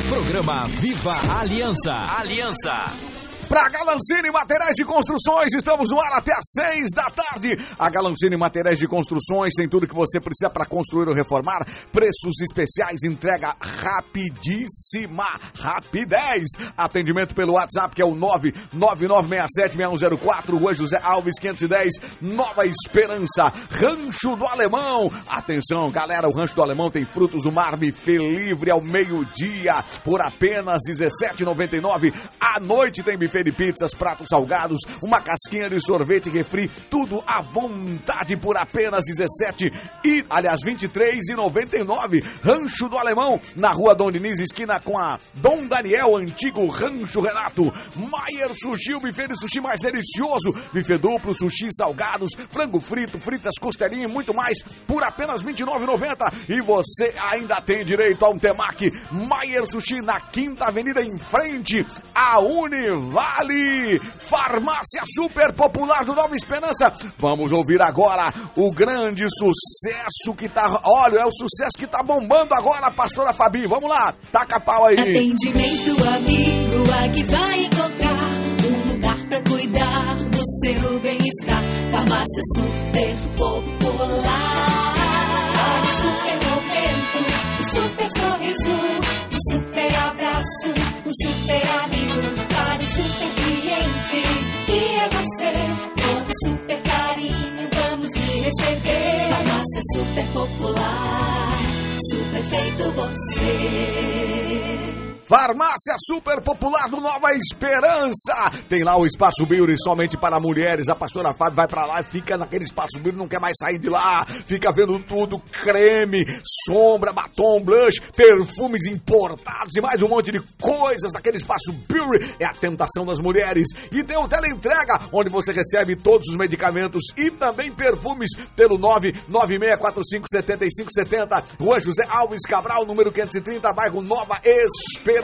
Programa Viva Aliança. Aliança. Para Galancine Materiais de Construções, estamos no ar até às seis da tarde. A Galancine Materiais de Construções tem tudo que você precisa para construir ou reformar. Preços especiais, entrega rapidíssima, rapidez. Atendimento pelo WhatsApp que é o 999676104, Rua José Alves 510, Nova Esperança, Rancho do Alemão. Atenção, galera, o Rancho do Alemão tem frutos do mar, buffet livre ao meio-dia por apenas R$ 17,99. À noite tem buffet de mini pizzas, pratos salgados, uma casquinha de sorvete refri, tudo à vontade por apenas 17 e, aliás, 23 e 99. Rancho do Alemão, na rua Dom Diniz, esquina com a Dom Daniel, antigo Rancho Renato. Maier Sushi, o buffet de sushi mais delicioso. Buffet duplo, sushi salgados, frango frito, fritas, costelinha e muito mais por apenas R$ 29,90. E você ainda tem direito a um temaki. Maier Sushi na Quinta Avenida em frente à Univale. Farmácia super popular do Nova Esperança. Vamos ouvir agora o grande sucesso que tá. Olha, é o sucesso que tá bombando agora, pastora Fabi. Vamos lá, taca a pau aí. Atendimento amigo, aqui vai encontrar um lugar pra cuidar do seu bem-estar. Farmácia super popular. Super momento, super sorriso, um super abraço, um super amigo. Cliente, que é você. Com super carinho, vamos lhe receber. Farmácia super popular, super feito você. Farmácia Super Popular do Nova Esperança. Tem lá o Espaço Beauty somente para mulheres. A pastora Fábio vai para lá e fica naquele Espaço Beauty, não quer mais sair de lá. Fica vendo tudo: creme, sombra, batom, blush, perfumes importados e mais um monte de coisas naquele Espaço Beauty. É a tentação das mulheres. E tem o teleentrega, onde você recebe todos os medicamentos e também perfumes pelo 996457570. Rua José Alves Cabral, número 530, bairro Nova Esperança.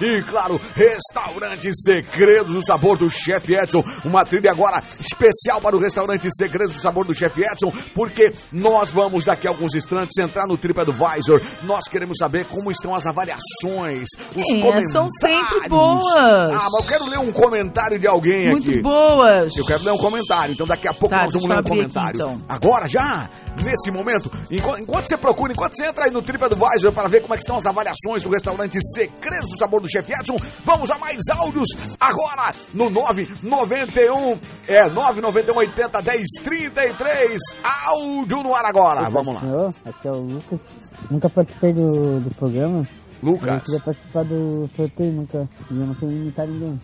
E claro, Restaurante Segredos, o sabor do chefe Edson. Uma trilha agora especial para o Restaurante Segredos, o sabor do chefe Edson, porque nós vamos daqui a alguns instantes entrar no TripAdvisor. Nós queremos saber como estão as avaliações, os É, comentários. estão sempre boas. Ah, mas eu quero ler um comentário de alguém Muito aqui. boas. Eu quero ler um comentário, então daqui a pouco Tá, nós vamos ler um abrir aqui, comentário. então. Agora já, nesse momento, enquanto, enquanto você procura, enquanto você entra aí no TripAdvisor para ver como é que estão as avaliações do restaurante Segredos do Sabor do Chefe Edson, vamos a mais áudios agora no 991 é 991 80 10 33 áudio no ar agora. Vamos lá. Senhor, aqui é o Lucas. Nunca participei do, do programa. Lucas. Eu queria participar do sorteio, nunca. Eu não sei imitar ninguém.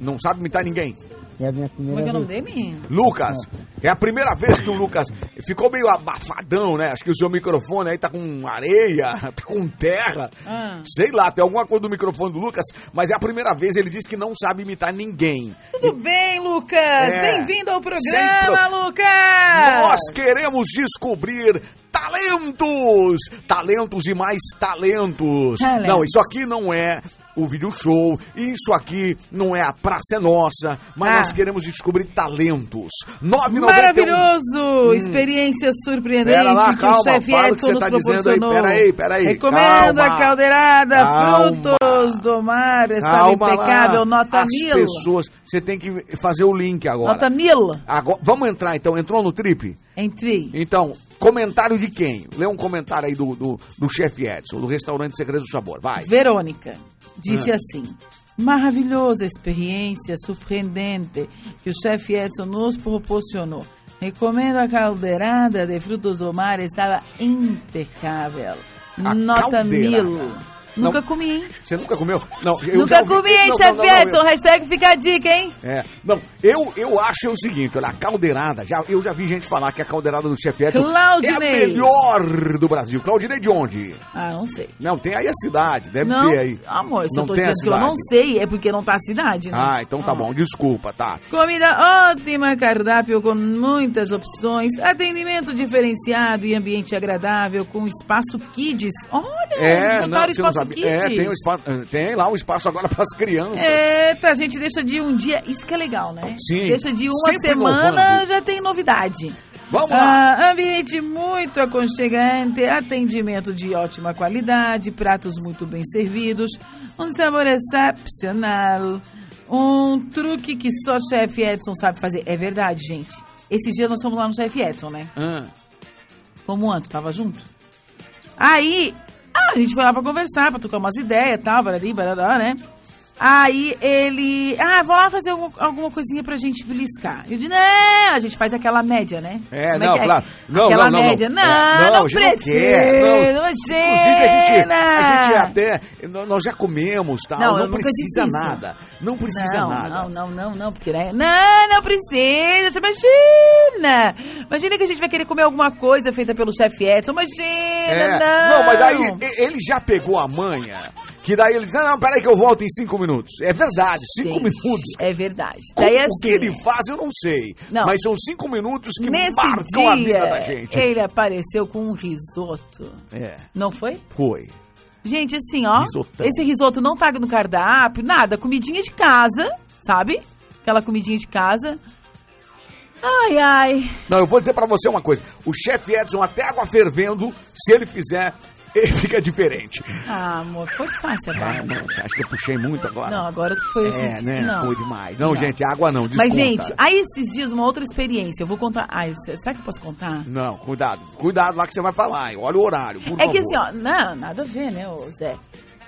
Não sabe imitar ninguém. É a minha Como primeira é que é o nome dele? Lucas, é a primeira vez que o Lucas ficou meio abafadão, né? Acho que o seu microfone aí tá com areia, tá com terra. Ah. Sei lá, tem alguma coisa do microfone do Lucas, mas é a primeira vez ele disse que não sabe imitar ninguém. Tudo bem, Lucas? É. Bem-vindo ao programa, Sempre- Lucas! Nós queremos descobrir talentos! Talentos e mais talentos. Talentos. Não, isso aqui não é o vídeo show, isso aqui não é a Praça é Nossa, mas Ah. nós queremos descobrir talentos. 991 Maravilhoso! Experiência surpreendente Hum. Pera lá, que calma, o chefe o que Edson você nos tá dizendo aí, proporcionou. peraí, peraí, Recomendo calma. a caldeirada, Calma. frutos do mar, estava Calma impecável, lá. nota As mil. pessoas, você tem que fazer o link agora. Nota mil. Agora, vamos entrar então, entrou no trip? Entrei. Então, comentário de quem? Lê um comentário aí do, do, do chefe Edson, do restaurante Segredo do Sabor, vai. Verônica disse Ah. assim: maravilhosa experiência, surpreendente que o chefe Edson nos proporcionou. Recomendo a caldeirada de frutos do mar, estava impecável. A Nota caldeirada. mil. Nunca Não. comi, hein? Você nunca comeu? Não, eu Nunca comi, hein, chefe Edson? Hashtag fica a dica, hein? É, não, eu, eu acho o seguinte, olha, a caldeirada, já, eu já vi gente falar que a caldeirada do chefe Edson é a Claudinei. melhor do Brasil. Claudinei de onde? Ah, não sei. Não, tem aí a cidade, deve não, ter aí. amor, se Não eu tô tem dizendo que eu não sei, é porque não tá a cidade, né? Ah, então tá bom, desculpa, tá. Comida ótima, cardápio com muitas opções, atendimento diferenciado e ambiente agradável com espaço kids. Olha, É, não espaço sabe. É, tem, um espaço, tem lá um espaço agora para as crianças. Eita, a gente deixa de um dia, isso que é legal, né? Sim, Deixa de uma sempre semana, inovando. já tem novidade. Vamos lá. Ah, ambiente muito aconchegante, atendimento de ótima qualidade, pratos muito bem servidos, um sabor excepcional, um truque que só chefe Edson sabe fazer. É verdade, gente. Esses dias nós fomos lá no chefe Edson, né? Ah, Como antes, tava junto. Aí, ah, a gente foi lá pra conversar, pra trocar umas ideias e tal, barari, barará, né? Aí ele. Ah, vou lá fazer alguma, alguma coisinha pra gente beliscar. Eu disse, não, a gente faz aquela média, né? É, Como não, que claro. Não, aquela não, não, não. média. Não, É, não, a gente não precisa. quer, não. imagina. Inclusive, a gente, a gente até. nó- Nós já comemos, tal. Não, Não, precisa disse nada. Não precisa não, nada. Não, não, não, não, porque né? Não, não precisa, imagina! Imagina que a gente vai querer comer alguma coisa feita pelo chefe Edson, imagina, É, não! mas daí ele já pegou a manha, que daí ele diz, não, não, peraí que eu volto em cinco minutos. É verdade, cinco Gente, minutos. É verdade. Como Daí, o que assim, ele faz eu não sei, Não. mas são cinco minutos que marcam dia, a vida da gente. ele apareceu com um risoto. É, Não foi? foi. Gente, assim, ó. Risotão. Esse risoto não tá no cardápio, nada. Comidinha de casa, sabe? Aquela comidinha de casa. Ai, ai. Não, eu vou dizer pra você uma coisa. O chefe Edson, até água fervendo, se ele fizer, fica diferente. Ah, amor, forçasse a É, não, acha que eu puxei muito agora? Não, agora tu foi assim. É, né? Não. Foi demais. Não, gente, água não, desconta. Mas, gente, aí esses dias, uma outra experiência. Eu vou contar. Ai, será que eu posso contar? Não, cuidado. Cuidado lá que você vai falar? Olha o horário, por é que favor. assim, ó. Não, nada a ver, né, ô Zé?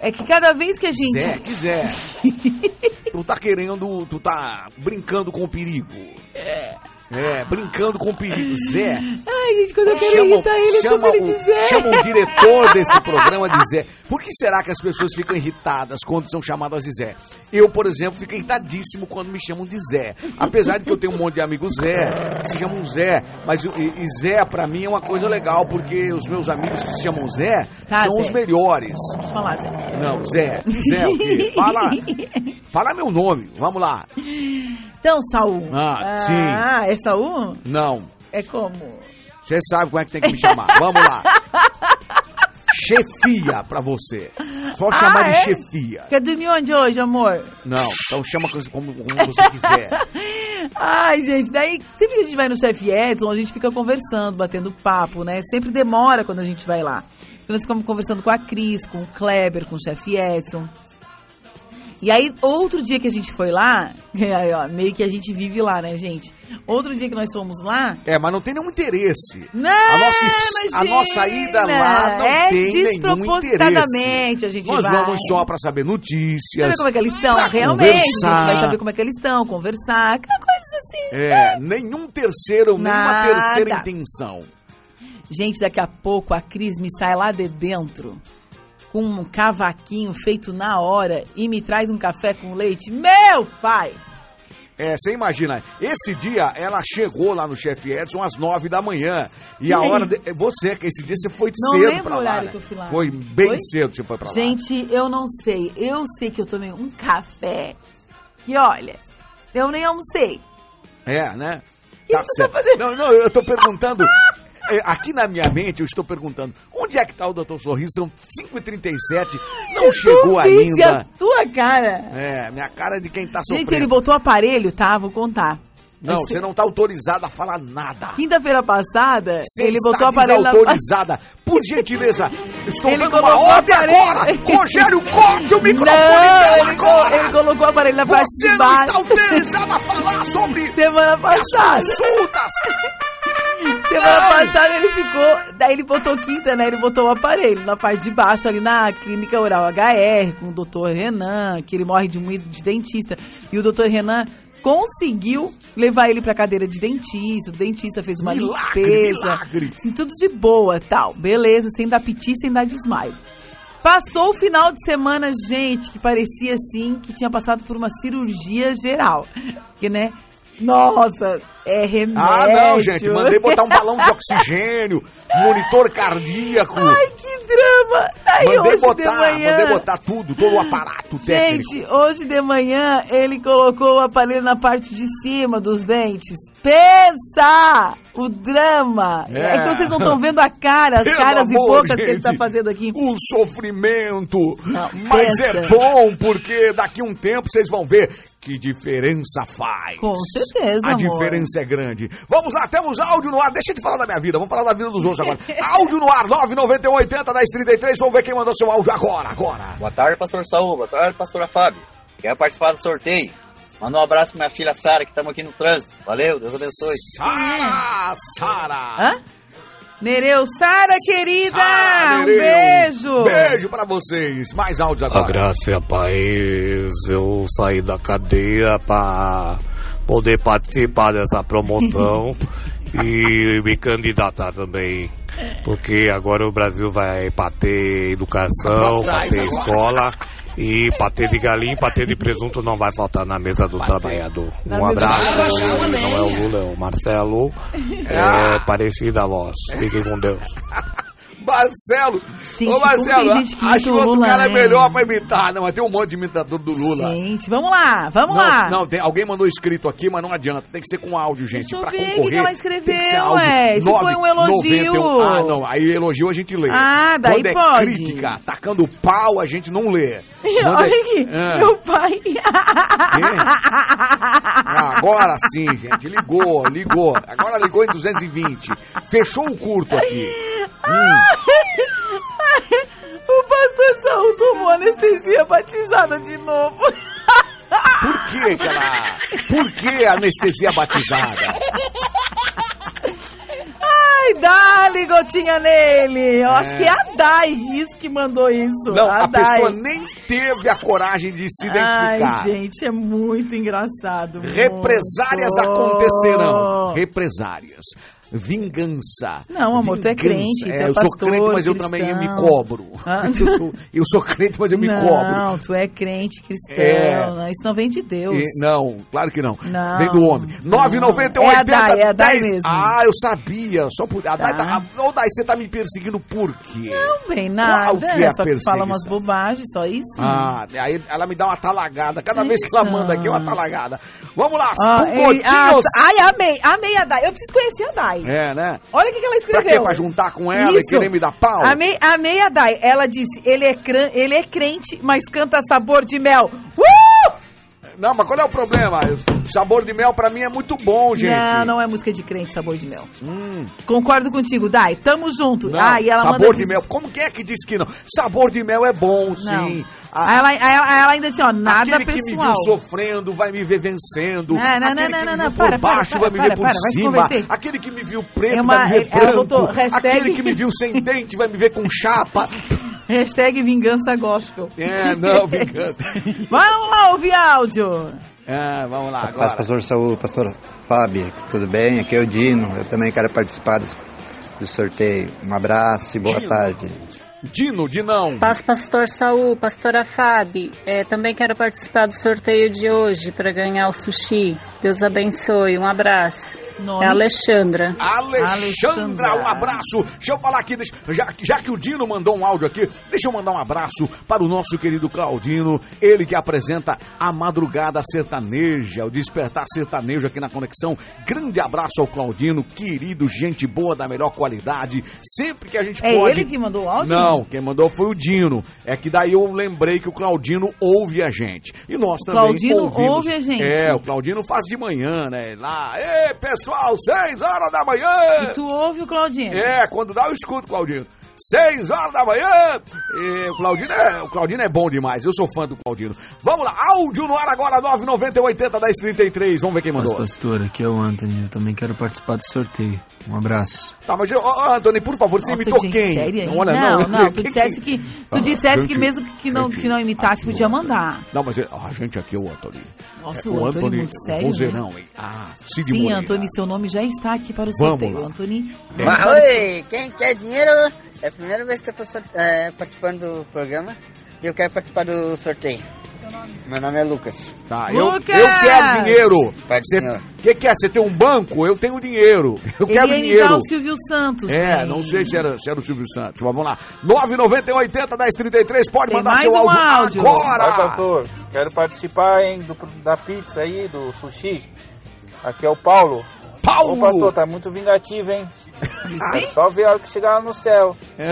É que cada vez que a gente. Zé, quiser. tu tá querendo, tu tá brincando com o perigo. É. É, brincando com o perigo. Zé, Ai, gente, quando eu quero chama, irritar ele, eu chama, chamo ele de Zé. chama o diretor desse programa de Zé. Por que será que as pessoas ficam irritadas quando são chamadas de Zé? Eu, por exemplo, fico irritadíssimo quando me chamam de Zé. Apesar de que eu tenho um monte de amigos Zé, que se chamam Zé. Mas e, e Zé, pra mim, é uma coisa legal, porque os meus amigos que se chamam Zé Tá, são Zé. os melhores. Deixa eu falar, Zé. Não, Zé. Zé o quê? Fala, fala meu nome. Vamos lá. Então, Saul. Ah, sim. Ah, é Saul? Não. É como? Você sabe como é que tem que me chamar. Vamos lá. Chefia pra você. Só chamar Ah, de é? chefia. Quer dormir onde hoje, amor? Não, então chama como, como- como você quiser. Ai, gente, daí sempre que a gente vai no chefe Edson, a gente fica conversando, batendo papo, né? Sempre demora quando a gente vai lá. Nós ficamos conversando com a Cris, com o Kleber, com o chefe Edson. E aí, outro dia que a gente foi lá, aí, ó, meio que a gente vive lá, né, gente? Outro dia que nós fomos lá. É, mas não tem nenhum interesse. Não, a nossa, a nossa ida lá não é tem nenhum interesse. a gente Nós vai. vamos só pra saber notícias. Saber como é que eles estão, pra realmente. A gente conversar. vai saber como é que eles estão, conversar, aquela coisa assim. É, nenhum terceiro, nenhuma Nada. terceira intenção. Gente, daqui a pouco a Cris me sai lá de dentro com um cavaquinho feito na hora e me traz um café com leite. Meu pai! É, você imagina, esse dia ela chegou lá no chefe Edson às nove da manhã. E a hora. De, você, que esse dia você foi Não cedo pra lá. né? que eu fui lá. Foi bem Foi? cedo que você foi pra lá. Gente, eu não sei. Eu sei que eu tomei um café que, olha, eu nem almocei. É, né? que Tá você certo. tá fazendo? Não, não, eu tô perguntando. é, Aqui na minha mente, eu estou perguntando: onde é que tá o Doutor Sorriso? São 5h37, não chegou ainda. a tua cara. É, minha cara é de quem tá sofrendo. Gente, ele botou o aparelho, tá? Vou contar. Não, você não tá autorizado a falar nada. Quinta-feira passada, Você ele está botou o aparelho na desautorizada. Por gentileza, estou Ele dando uma ordem agora. Rogério, corte o microfone Não, dela agora. ele colocou o aparelho na parte Você não está autorizado a falar sobre Semana as passada. consultas. Semana passada ele ficou. Daí ele botou quinta, né? Ele botou o aparelho na parte de baixo, ali na clínica oral HR, com o doutor Renan, que ele morre de um de dentista. E o doutor Renan conseguiu levar ele pra cadeira de dentista. O dentista fez uma Milagre, limpeza. milagre. Assim, tudo de boa tal. Beleza, sem dar piti, sem dar desmaio. Passou o final de semana, gente, que parecia assim que tinha passado por uma cirurgia geral. Que, né? Nossa, é remédio. Ah, não, gente. Mandei botar um balão de oxigênio, monitor cardíaco. Ai, que drama! Aí mandei hoje de botar, manhã... mandei botar tudo, todo o aparato técnico. Gente, hoje de manhã ele colocou o aparelho na parte de cima dos dentes. Pensa! O drama! É, É. que vocês não estão vendo a cara, as Pelo caras e amor, bocas que ele gente. tá fazendo aqui. O sofrimento. Não, Mas pensa. é bom, porque daqui um tempo vocês vão ver que diferença faz. Com certeza, A amor. diferença é grande. Vamos lá, temos áudio no ar. Deixa de falar da minha vida, vamos falar da vida dos outros agora. áudio no ar, 991 80 1033. Vamos ver quem mandou seu áudio agora, agora. Boa tarde, pastor Saúl. Boa tarde, pastora Fábio. Quero participar do sorteio. Manda um abraço pra minha filha Sara, que estamos aqui no trânsito. Valeu, Deus abençoe. Sara, Sara. Hã? Nereu, Sara, querida! Sara um Nereu. beijo! Beijo pra vocês. Mais áudios A agora. graça e a paz, eu saí da cadeia para poder participar dessa promoção e me candidatar também. Porque agora o Brasil vai para ter educação, para ter escola e para ter de galinha e para ter de presunto não vai faltar na mesa do trabalhador. Na Um abraço, não é o Lula, é o Marcelo. Ah. É parecida a voz. Fiquem com Deus. Marcelo. Gente, Ô, Marcelo, tem gente que acho que imita o o outro Lula, cara é né? melhor pra imitar. Não, mas tem um monte de imitador do Lula. Gente, vamos lá, vamos não, lá. Não, tem, alguém mandou escrito aqui, mas não adianta. Tem que ser com áudio, gente. Deixa eu pra ver o concorrer. que ela tem que ser escreveu, áudio. ué. Se foi um elogio. 91. Ah, não. Aí elogio a gente lê. Ah, daí Quando é pode. crítica, tacando pau, a gente não lê. Quando Olha é- aqui, Ah. meu pai. Ah, agora sim, gente. Ligou, ligou. Agora ligou em 220. Fechou o curto aqui. Hum. o pastor Saul tomou anestesia batizada de novo. Por que, ela. Por que anestesia batizada? Ai, dá-lhe gotinha nele. Eu É. acho que é a Dai Riz que mandou isso. Não, a, Dai. pessoa nem teve a coragem de se identificar. Ai, gente, é muito engraçado. Represárias muito. acontecerão. Represárias. Vingança. Não, amor, tu é Vingança. crente, tu É, é eu sou pastor, crente, mas eu cristão. também me cobro. Ah. Eu, sou, eu sou crente, mas eu me não, cobro. tu é crente cristão. É. não, Isso não vem de Deus. E- não, claro que não. Não. Vem do homem. 998 É a Dai, é a Dai 10. mesmo. Ah, eu sabia. Só por. Tá. tá, Ô, Dai, você tá me perseguindo por quê? Não vem nada. Qual que é só que fala umas bobagens, só isso. Ah, aí ela me dá uma talagada. Cada vez que ela manda aqui é uma talagada. Vamos lá, Ah, com ele- gotinhos. ah, ai, amei, amei a Dai. Eu preciso conhecer a Dai. É, né? Olha o que, que ela Pra escreveu. quê? Pra juntar com ela e Isso. querer me dar pau? Amei, amei a Dai. Ela disse, ele é, ele é crente, mas canta sabor de mel. Uh! Não, mas qual é o problema? Sabor de mel pra mim é muito bom, gente. Não, não é música de crente, sabor de mel. Hum, Concordo contigo, Dai. Tamo junto. não, ah, e ela sabor de mel. Como que é que diz que não? Sabor de mel é bom, sim. Aí ela, ela, ela ainda assim, ó, nada Aquele que me pessoal. viu sofrendo vai me ver vencendo. Não, não, Aquele não, que não, me não, viu não, por para, para, baixo para, vai me ver por cima. Aquele que me viu preto É uma- vai me ver ela branco. botou hashtag- Aquele que me viu sem dente vai me ver com chapa. Hashtag vingança gospel. É, não, vingança. Vamos lá ouvir áudio. É, vamos lá Paz, agora. pastor Saúl, pastor Fábio, tudo bem? Aqui é o Dino, eu também quero participar do, sorteio. Um abraço e boa Dino. tarde. Dino, Dinão. Paz, pastor Saul, pastora Fábio. É, também quero participar do sorteio de hoje para ganhar o sushi. Deus abençoe. Um abraço. Nome? É Alexandra. Alexandra, um abraço. Deixa eu falar aqui, deixa- já, já que o Dino mandou um áudio aqui, deixa eu mandar um abraço para o nosso querido Claudino, ele que apresenta a Madrugada Sertaneja, o Despertar Sertanejo aqui na Conexão. Grande abraço ao Claudino, querido, gente boa da melhor qualidade. Sempre que a gente É pode. ele que mandou o áudio? Não, quem mandou foi o Dino. É que daí eu lembrei que o Claudino ouve a gente. E nós também Claudino ouvimos. ouve a gente? É, o Claudino faz de manhã, né? Lá, ei, pessoal, pessoal, seis horas da manhã. E tu ouve o Claudinho? É, quando dá eu escuto, Claudinho. 6 horas da manhã. E o Claudino, é, o Claudino é bom demais. Eu sou fã do Claudino. Vamos lá, áudio no ar agora, 99080 1033. Vamos ver quem mandou. Mas, pastor, aqui é o Anthony. Eu também quero participar do sorteio. Um abraço. Tá, mas, oh, Anthony, por favor, Nossa, você imitou gente, quem? Sério? Não, olha, não, não, não, tu dissesse que, tu tá, dissesse que mesmo que não, que não imitasse, podia mandar. Não, mas a gente aqui é o Anthony. Nossa, é, o, o Anthony, Anthony muito sério, vozeirão, né? hein? Ah, Sid Sim, Moreira. Anthony, seu nome já está aqui para o sorteio, Vamos lá. Antônio. Oi, quem quer dinheiro é a primeira vez que eu estou participando do programa e eu quero participar do sorteio. Meu nome é Lucas. Tá, eu, eu quero dinheiro. Você senhor. que quer? Você tem um banco? Eu tenho dinheiro. Eu Ele quero ia dinheiro. o Silvio Santos. É, né? não sei se era, se era o Silvio Santos. Mas vamos lá. 990 80 1033. Pode Tem mandar mais seu um áudio, áudio. agora. Oi, pastor. Quero participar, hein, do, da pizza aí, do sushi. Aqui é o Paulo. Paulo! Ô, pastor, tá muito vingativo, hein? É só ver a hora que chegar lá no céu. É.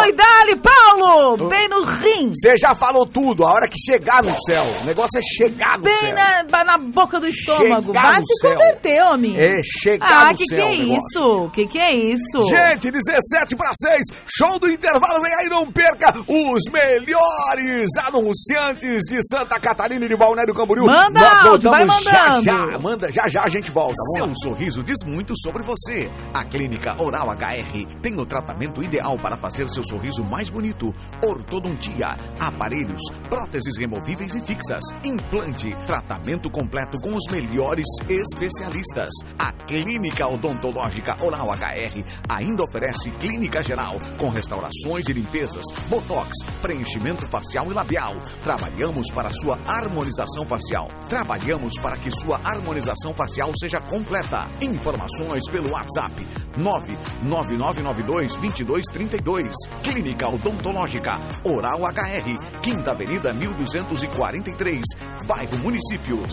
Oi, Dali, Paulo! Bem no rim! Você já falou tudo, a hora que chegar no céu. O negócio é chegar no Bem céu. na, na boca do estômago. Chegar Vai no se céu. converter, homem. É, chegar ah, no que céu que é o negócio. isso? Que que é isso? Gente, 17 para 6, show do intervalo, vem aí, não perca os melhores anunciantes de Santa Catarina e de Balneário Camboriú. Manda Nós áudio, vai voltamos já mandando. já, manda, já já a gente volta. Seu sorriso diz muito sobre você. A Clínica Oral HR tem o tratamento ideal para fazer seu sorriso mais bonito. Ortodontia, aparelhos, próteses removíveis e fixas, implante, tratamento completo com os melhores especialistas. A Clínica Odontológica Oral HR ainda oferece clínica geral com restaurações e limpezas, botox, preenchimento facial e labial. Trabalhamos para sua harmonização facial. Trabalhamos para que sua harmonização facial seja completa. Informações pelo WhatsApp 999922232. Clínica Odontológica Oral HR, Quinta Avenida 1243, bairro Municípios.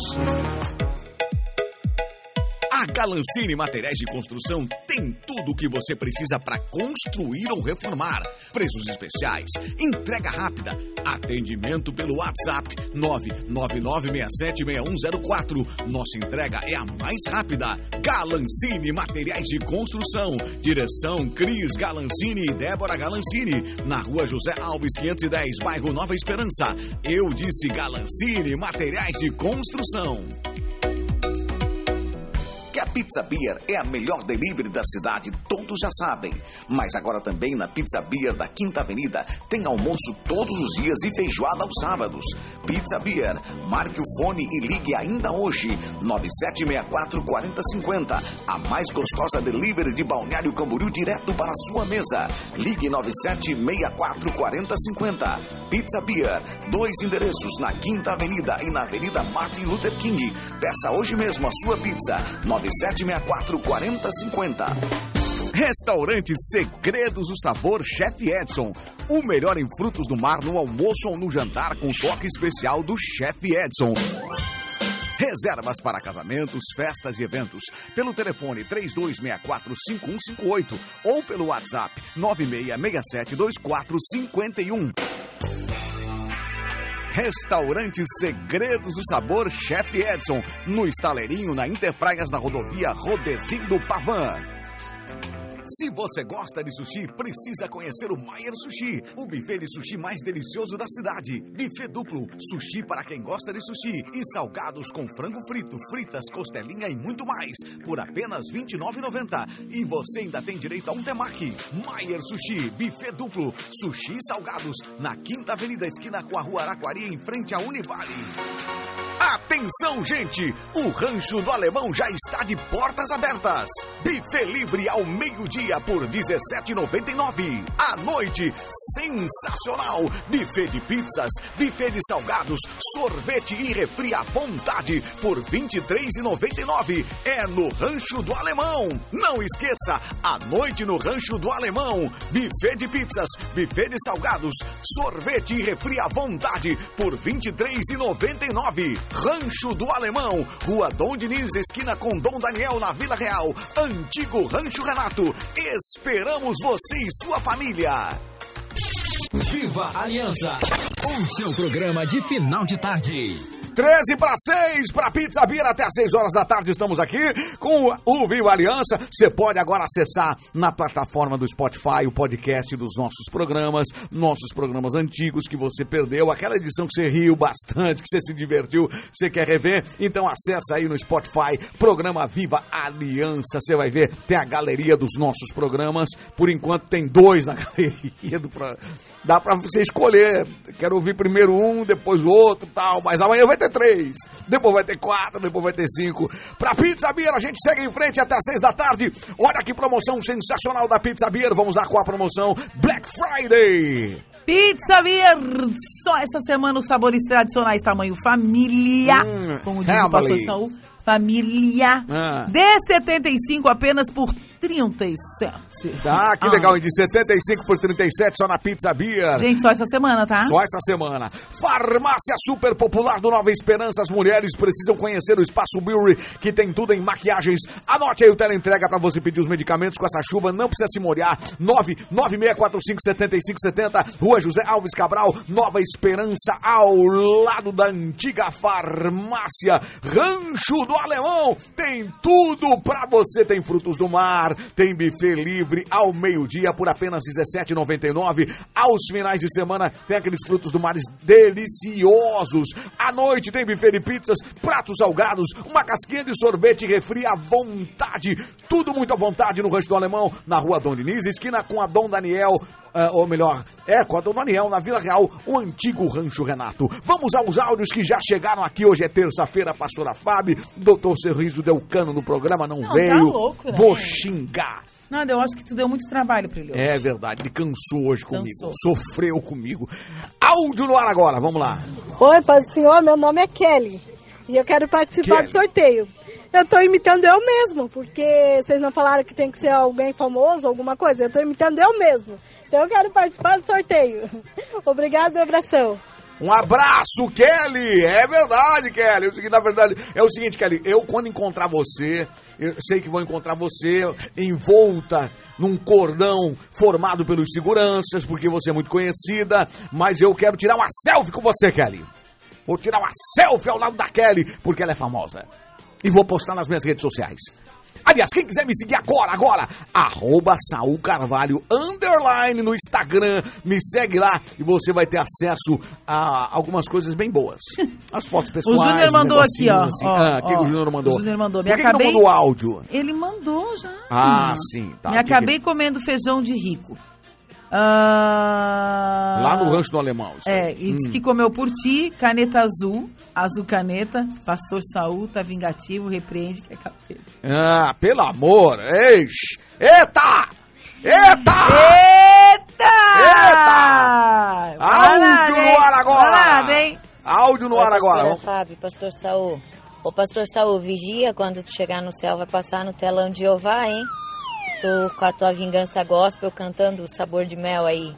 A Materiais de Construção tem tudo o que você precisa para construir ou reformar. Preços especiais, entrega rápida, atendimento pelo WhatsApp 999676104. Nossa entrega é a mais rápida. Galancini Materiais de Construção. Direção Cris Galancini e Débora Galancini. Na rua José Alves 510, bairro Nova Esperança. Eu disse Galancini Materiais de Construção. Pizza Beer é a melhor delivery da cidade, todos já sabem. Mas agora também na Pizza Beer da Quinta Avenida tem almoço todos os dias e feijoada aos sábados. Pizza Beer, marque o fone e ligue ainda hoje. 9764-4050. A mais gostosa delivery de Balneário Camboriú direto para a sua mesa. Ligue 9764-4050. Pizza Beer, dois endereços na Quinta Avenida e na Avenida Martin Luther King. Peça hoje mesmo a sua pizza. 9764-4050. Restaurante Segredos do Sabor Chef Edson. O melhor em frutos do mar no almoço ou no jantar com toque especial do Chef Edson. Reservas para casamentos, festas e eventos pelo telefone 3264-5158 ou pelo WhatsApp 96672451. Restaurante Segredos do Sabor Chef Edson, no Estaleirinho, na Interpraias, na rodovia Rodezinho do Pavan. Se você gosta de sushi, precisa conhecer o Maier Sushi, o buffet de sushi mais delicioso da cidade. Buffet duplo, sushi para quem gosta de sushi e salgados com frango frito, fritas, costelinha e muito mais, por apenas R$ 29,90. E você ainda tem direito a um temaki. Maier Sushi, buffet duplo, sushi e salgados, na Quinta Avenida, esquina com a Rua Araquari, em frente à Univale. Atenção, gente! O Rancho do Alemão já está de portas abertas. Buffet livre ao meio-dia por R$ 17,99. À noite, sensacional! Buffet de pizzas, buffet de salgados, sorvete e refri à vontade por R$ 23,99. É no Rancho do Alemão. Não esqueça, à noite no Rancho do Alemão. Buffet de pizzas, buffet de salgados, sorvete e refri à vontade por R$ 23,99. Rancho do Alemão, Rua Dom Diniz, esquina com Dom Daniel, na Vila Real. Antigo Rancho Renato. Esperamos você e sua família. Viva Aliança, o seu programa de final de tarde. 13 para 6 para Pizza Beer até 6 horas da tarde estamos aqui com o Viva Aliança. Você pode agora acessar na plataforma do Spotify o podcast dos nossos programas, nossos programas antigos que você perdeu, aquela edição que você riu bastante, que você se divertiu, você quer rever, então acessa aí no Spotify, programa Viva Aliança. Você vai ver, tem a galeria dos nossos programas. Por enquanto tem dois na galeria do. Dá para você escolher. Quero ouvir primeiro um, depois o outro, tal, mas amanhã vai ter três, depois vai ter quatro, depois vai ter cinco. Pra Pizza Beer, a gente segue em frente até às seis da tarde. Olha que promoção sensacional da Pizza Beer. Vamos dar com a promoção Black Friday. Pizza Beer! Só essa semana os sabores tradicionais tamanho família. como diz o pastor. Saul. Família. Ah. D75 apenas por 37. Tá, que legal, hein? De 75 por 37 só na Pizza Beer. Gente, só essa semana, tá? Só essa semana. Farmácia Super Popular do Nova Esperança. As mulheres precisam conhecer o Espaço Beauty, que tem tudo em maquiagens. Anote aí o teleentrega para você pedir os medicamentos com essa chuva. Não precisa se molhar. 996457570. Rua José Alves Cabral, Nova Esperança, ao lado da antiga farmácia Rancho do Alemão. Tem tudo para você. Tem frutos do mar, tem buffet livre ao meio-dia por apenas R$17,99. Aos finais de semana tem aqueles frutos do mar deliciosos. À noite tem buffet de pizzas, pratos salgados, uma casquinha de sorvete refri à vontade. Tudo muito à vontade no Rancho do Alemão, na rua Dom Diniz, esquina com a Dom Daniel. Ah, ou melhor, é com a Dom Daniel, na Vila Real, o antigo Rancho Renato. Vamos aos áudios que já chegaram aqui. Hoje é terça-feira, pastora Fábio. Doutor Sorriso deu cano no programa, não, Não, tá veio. louco, né? Vou xingar. Nada, eu acho que tu deu muito trabalho pra ele hoje. É verdade, ele cansou hoje comigo, Cansou. sofreu comigo. Áudio no ar agora, vamos lá. Oi, Pai do Senhor, meu nome é Kelly e eu quero participar Kelly. do sorteio. Eu tô imitando eu mesmo, porque vocês não falaram que tem que ser alguém famoso, alguma coisa. Eu tô imitando eu mesmo. Então eu quero participar do sorteio. Obrigado, abração. Um abraço, Kelly! É verdade, Kelly. O seguinte, na verdade, é o seguinte, Kelly, eu quando encontrar você, eu sei que vou encontrar você envolta num cordão formado pelos seguranças, porque você é muito conhecida, mas eu quero tirar uma selfie com você, Kelly. Vou tirar uma selfie ao lado da Kelly, porque ela é famosa. E vou postar nas minhas redes sociais. Aliás, quem quiser me seguir agora, agora, arroba Saul Carvalho, underline no Instagram, me segue lá e você vai ter acesso a algumas coisas bem boas. As fotos O pessoais. Júnior os mandou aqui, ó. assim. ó, ah, o que ó. que o Júnior mandou? O Júnior mandou. Me Por que, que acabei... não mandou áudio? Ele mandou já. Ah, sim. Tá. Me O que que- acabei comendo feijão de rico. Ah, Lá no Rancho do Alemão. isso É, aí. e diz Hum. que comeu por ti, caneta azul, azul caneta, pastor Saul, tá vingativo, repreende que é capeta. Ah, pelo amor. Eixe. Eita! Eita! Eita! Eita! Áudio no ar agora! Parada, hein? Áudio no Oi, ar agora. Fábio, pastor Saul. Ô, pastor Saul, vigia quando tu chegar no céu, vai passar no telão de Jeová, hein? Tu com a tua vingança gospel cantando o sabor de mel aí.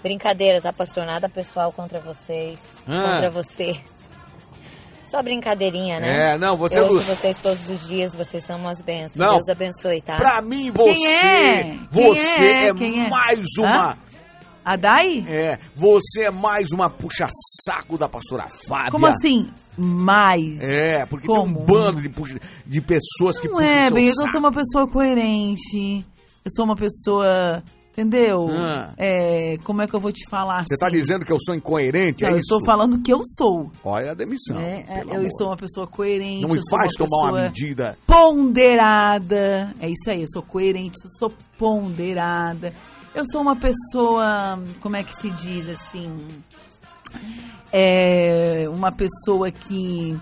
Brincadeira, tá, pastor? Nada pessoal contra vocês. Ah. Contra você. Só brincadeirinha, né? É, não, você Eu ouço vocês todos os dias, vocês são umas bênçãos. Não. Deus abençoe, tá? Pra mim, você, é? Você é? é, é? mais uma. Hã? A Dai? É, você é mais uma puxa-saco da pastora Fábia. Como assim? Mais? É, porque tem Como? um bando de, puxa- de pessoas que Não puxam é, bem, eu saco. sou uma pessoa coerente. Eu sou uma pessoa. Entendeu? Ah. É, como é que eu vou te falar? Você tá dizendo que eu sou incoerente, Não, é eu estou falando que eu sou. Olha a demissão. É, pelo eu amor. sou uma pessoa coerente. Não me faz uma tomar uma medida. Ponderada. É isso aí, eu sou coerente, eu sou ponderada. Eu sou uma pessoa. Como é que se diz assim? É uma pessoa que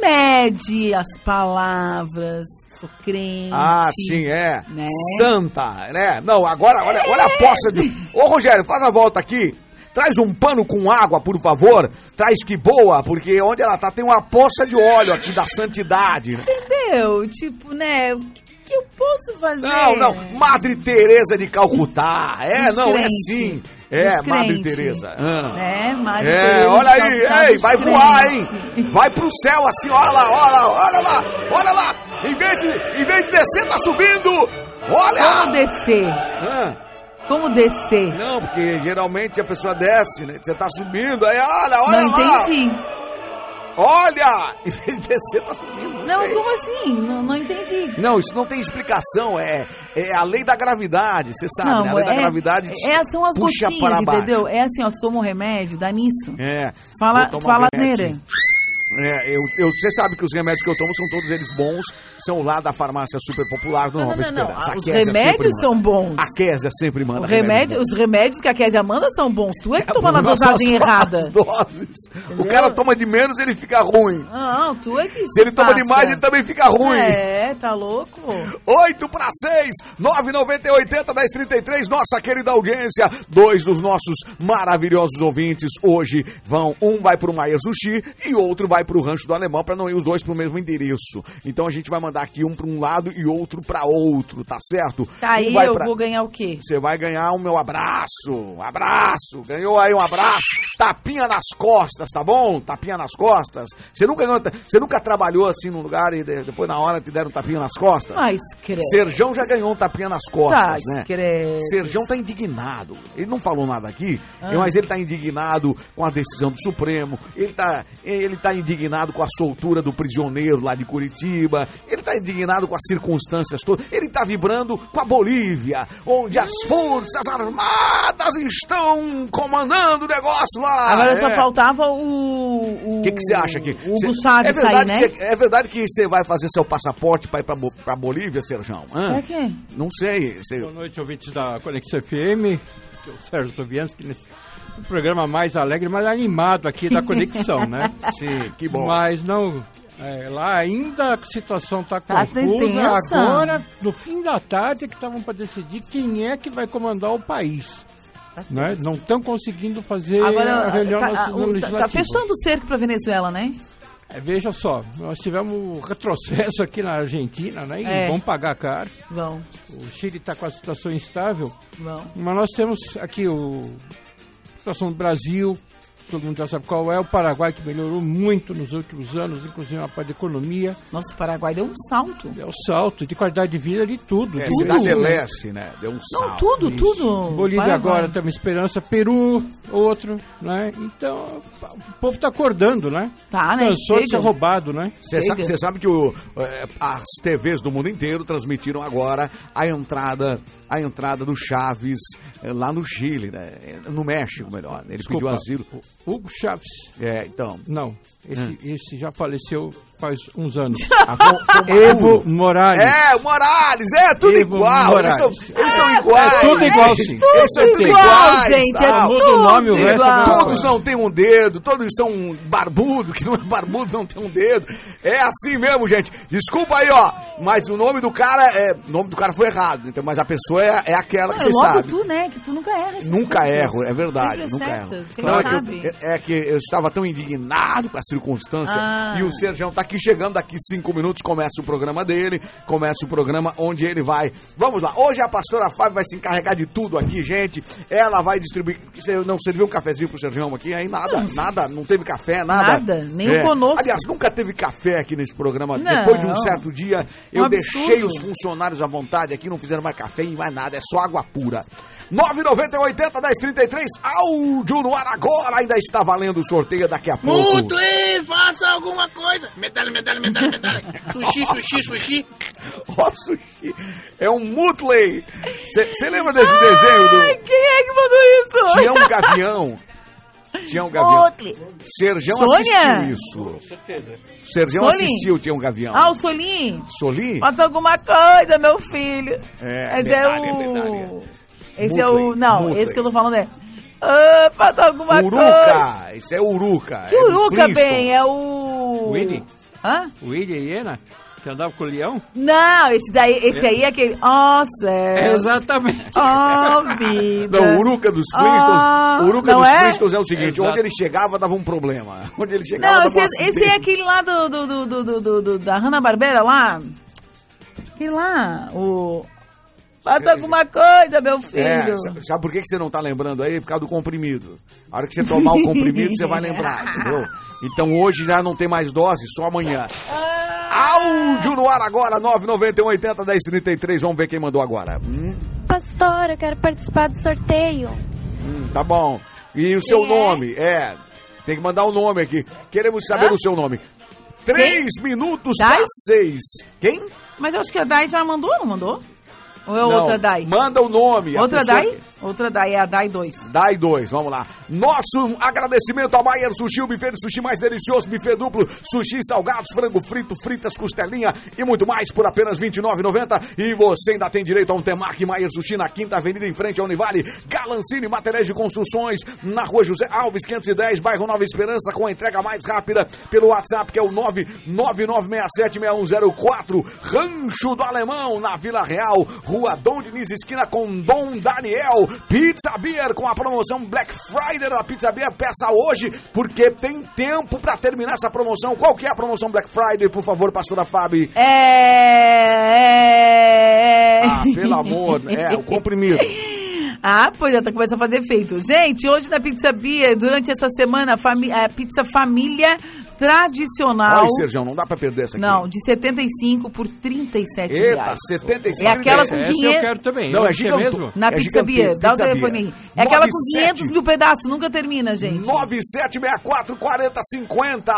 mede as palavras, sou crente. Ah, sim, é. Né? Santa, né? Não, agora, olha, olha a poça de. Ô, Rogério, faz a volta aqui. Traz um pano com água, por favor. Traz que boa, porque onde ela tá tem uma poça de óleo aqui da santidade. Entendeu? Tipo, né? O que, que eu posso fazer? Não, não. Madre Teresa de Calcutá. É, não, é sim. É, Madre. Teresa. Ah. Né? Madre É, Teresa olha aí, ei, vai voar, hein? Vai pro céu assim, olha lá, olha lá, olha lá, olha lá. Em vez de, em vez de descer, tá subindo. Olha! Como descer? Ah. Como descer? Não, porque geralmente a pessoa desce, né? Você tá subindo, aí olha, olha não lá. entendi. Olha! Em vez de descer, tá subindo. Não, Não, como assim? Não, não entendi. Não, isso não tem explicação. É, é a lei da gravidade, você sabe, não, né? A lei da é, gravidade é, são as puxa gotinhas, para baixo. entendeu? É assim, ó, toma um remédio, dá nisso. É. Fala, fala sim. É, eu, eu, você sabe que os remédios que eu tomo são todos eles bons, são lá da farmácia super popular do Nova Esperança. Os Késia remédios são bons. A Késia sempre manda remédio, remédios os remédios que a Kézia manda são bons. Tu é que É, toma na dosagem errada. doses. O cara toma de menos, ele fica ruim. Não, tu é que Se ele toma passa. demais, ele também fica ruim. É, tá louco? 8 para 6, 990 80 1033, nossa querida audiência. Dois dos nossos maravilhosos ouvintes hoje vão, um vai pro Maia Sushi e outro vai vai pro rancho do alemão para não ir os dois pro mesmo endereço. Então a gente vai mandar aqui um para um lado e outro para outro, tá certo? Tá, aí Um vai eu pra- vou ganhar o quê? Você vai ganhar o meu abraço. Um abraço. Ganhou aí um abraço. Tapinha nas costas, tá bom? Tapinha nas costas. Você nunca, ganhou- você nunca trabalhou assim num lugar e de- depois na hora te deram um tapinha nas costas? Mas credo. Serjão já ganhou um tapinha nas costas, Tá, né? credo. Serjão tá indignado. Ele não falou nada aqui, Ah. mas ele tá indignado com a decisão do Supremo. Ele tá, ele tá indignado com a soltura do prisioneiro lá de Curitiba. Ele tá indignado com as circunstâncias todas. Ele tá vibrando com a Bolívia, onde as Forças Armadas estão comandando o negócio lá. Agora só É. faltava o. O que que você acha aqui? O Cê- Hugo Chaves é verdade sair, né? que cê- é verdade que você vai fazer seu passaporte para ir pra Bolívia, Serjão? Hã? Pra quê? Não sei. Cê... Boa noite, ouvintes da Conexão FM. Que é o Sérgio Tovianski nesse programa mais alegre, mais animado aqui da Conexão, né? Sim, que bom. Mas não. é, lá ainda a situação está Tá confusa. Agora, no fim da tarde, é que estavam para decidir quem é que vai comandar o país. Né? Não estão conseguindo fazer a Agora, reunião tá, o- tá- legislativo. tá fechando o cerco pra Venezuela, né? É, veja só, nós tivemos um retrocesso aqui na Argentina, né? E É. vão pagar caro. Vão. O Chile está com a situação instável. Vão. Mas nós temos aqui o a situação do Brasil, todo mundo já sabe qual é, o Paraguai que melhorou muito nos últimos anos, inclusive na parte da economia. Nossa, o Paraguai deu um salto. Deu um salto de qualidade de vida de tudo. É, tudo. Cidade Leste, né? Deu um Não, salto. tudo, Isso. tudo. Bolívia Paraguai. agora tem uma esperança, Peru, outro, né? Então, o povo está acordando, né? Tá, né? Cansou de ser Chega. roubado, né? Você sabe, sabe que o, é, as TVs do mundo inteiro transmitiram agora a entrada, a entrada do Chaves é, lá no Chile, né? É, No México, melhor. Ele Desculpa, pediu asilo. Hugo Chaves. É, então. Não, esse, Hum. esse já faleceu faz uns anos. Ah, Evo. Morales. É, o Morales, é tudo Evo igual. Eles são, Morales. eles são iguais. É tudo igual, sim. Eles são tudo igual, iguais. gente, é tal. Muda o nome, o tudo resto é igual. Todos não têm um dedo, todos são barbudo, que não é barbudo não tem um dedo. É assim mesmo, gente. Desculpa aí, ó. Mas o nome do cara é. O nome do cara foi errado. Então, mas a pessoa é, é aquela que Ah, você logo sabe. tu, né? Que tu nunca erra. essas Nunca coisas. erro, é verdade, nunca erro. Não, é, sabe. eu, é- é que eu estava tão indignado com a circunstância Ah. e o Sergião tá aqui chegando, daqui cinco minutos começa o programa dele, começa o programa onde ele vai. Vamos lá, hoje a pastora Fábio vai se encarregar de tudo aqui, gente. Ela vai distribuir. Você não serviu um cafezinho pro Sergião aqui? Aí nada, nada, não teve café, nada. É. Nada, nem o conosco. Aliás, nunca teve café aqui nesse programa. Não. Depois de um certo dia, eu Um deixei absurdo. os funcionários à vontade aqui, não fizeram mais café e mais nada, é só água pura. 990 80 1033, áudio no ar agora, ainda está valendo o sorteio daqui a pouco. Mutli, faça alguma coisa. Medalha, medalha, medalha, medalha. Sushi, sushi, sushi. Ó, sushi, é um Mutley. Você lembra desse desenho do... Ai, quem é que mandou isso? Tinha um gavião. Tinha um gavião. Mutley. Sergião Sônia? assistiu isso. certeza. Sergião Solim? assistiu, tinha um gavião. Ah, o Solim? Solim? Faça alguma coisa, meu filho. É, Mas medalha, é o... medalha. Esse é o... Não, Mutley. esse que eu tô falando é... Ah, faça alguma coisa. Uruca, esse é Uruca. Que é Uruca, bem? É o... Willy? Hã? Willy e Iena? Que andava com o leão? Não, esse daí, esse aí é aquele... Nossa, é... Exatamente. Oh, vida. Não, o Uruca dos Flintstones, Ah, o Uruca dos é? Flintstones é o seguinte, Exato. onde ele chegava dava um problema. Onde ele chegava Não, dava um esse, esse é aquele lá do, do, do, do, do, do- da Hanna-Barbera lá. Aquele lá, o... Faça alguma coisa, meu filho. É, sabe, por que que você não tá lembrando aí? Por causa do comprimido. A hora que você tomar o comprimido, você vai lembrar, entendeu? Então hoje já não tem mais dose, só amanhã. Áudio no ar agora, 991 80 1033. Vamos ver quem mandou agora. Hum, Pastor, eu quero participar do sorteio. hum, tá bom. E o seu Quem é? nome? É, tem que mandar o nome aqui. Queremos saber Hã? o seu nome. Três minutos Dai? para seis. Quem? Mas eu acho que a Dai já mandou, não mandou? Ou é Não, outra Dai? Manda o nome. a Outra Dai? que- Outra Dai, é a Dai 2. Dai dois, vamos lá. Nosso agradecimento ao Maier Sushi, o buffet de sushi mais delicioso, buffet duplo, sushi salgados, frango frito, fritas, costelinha e muito mais por apenas R$ 29,90. E você ainda tem direito a um temaki Maier Sushi na Quinta Avenida, em frente ao Univale, Galancini Materiais de Construções, na rua José Alves, 510, bairro Nova Esperança, com a entrega mais rápida pelo WhatsApp, que é o 999676104, Rancho do Alemão, na Vila Real, Rua Dom Diniz, esquina com Dom Daniel. Pizza Beer com a promoção Black Friday da Pizza Beer. Peça hoje, porque tem tempo pra terminar essa promoção. Qual que é a promoção Black Friday, por favor, pastora Fábio? É. Ah, pelo amor, é, o comprimido. Ah, pois já tá começando a fazer efeito. Gente, hoje na Pizza Bia, durante essa semana, fami a pizza família tradicional. Olha, Sergião, não dá pra perder essa aqui. Não, de 75 por 37 Eita, reais. 75 É aquela com Essa 500... eu quero também. Não, é gigante. mesmo? Na É Pizza Bia, dá o telefone aí. É aquela com 97. 500 mil pedaços, nunca termina, gente. 9764 4050.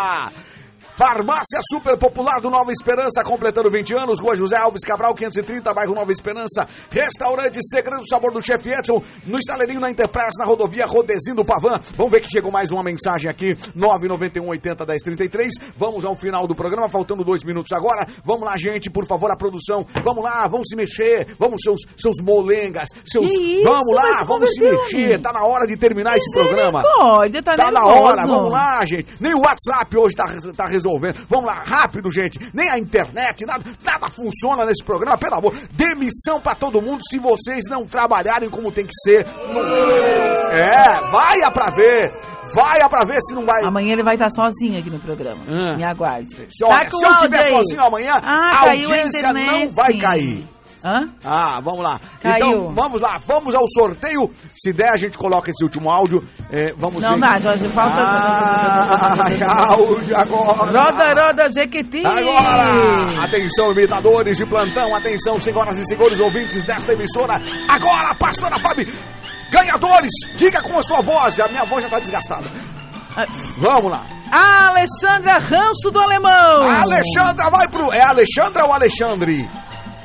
Farmácia Super Popular do Nova Esperança, completando 20 anos, Rua José Alves Cabral, 530, bairro Nova Esperança. Restaurante Segredo do Sabor do Chefe Edson, no estaleirinho na Enterprise, na rodovia Rodezinho do Pavan. Vamos ver que chegou mais uma mensagem aqui, 991 80 1033. Vamos ao final do programa, faltando dois minutos agora. Vamos lá, gente, por favor, a produção. Vamos lá, vamos se mexer. Vamos, seus, seus molengas, seus. Isso, vamos lá, se vamos se converter, mexer. homem. Tá na hora de terminar esse programa. Misericórdia, tá Tá na hora, vamos lá, gente. Nem o WhatsApp hoje tá, tá resolvendo. Vamos lá, rápido, gente. Nem a internet, nada, nada funciona nesse programa, pelo amor. Demissão pra todo mundo se vocês não trabalharem como tem que ser. É, vai pra ver. Vai pra ver se não vai. Amanhã ele vai estar sozinho aqui no programa. Ah. Me aguarde. Se, olha, Tá se eu estiver sozinho amanhã, Ah, a caiu a audiência não internet. vai cair. Hã? Ah, vamos lá. Caiu. Então, vamos lá, vamos ao sorteio. Se der, a gente coloca esse último áudio. É, vamos Não ver. dá, Jorge, falta... Ai, áudio agora. Roda, roda, Jequiti! Agora! Atenção, imitadores de plantão, atenção, senhoras e senhores ouvintes desta emissora. Agora, pastora Fábio, ganhadores, diga com a sua voz, a minha voz já tá desgastada. Vamos lá. A Alexandra Rancho do Alemão! A Alexandra vai pro. É Alexandra ou Alexandre?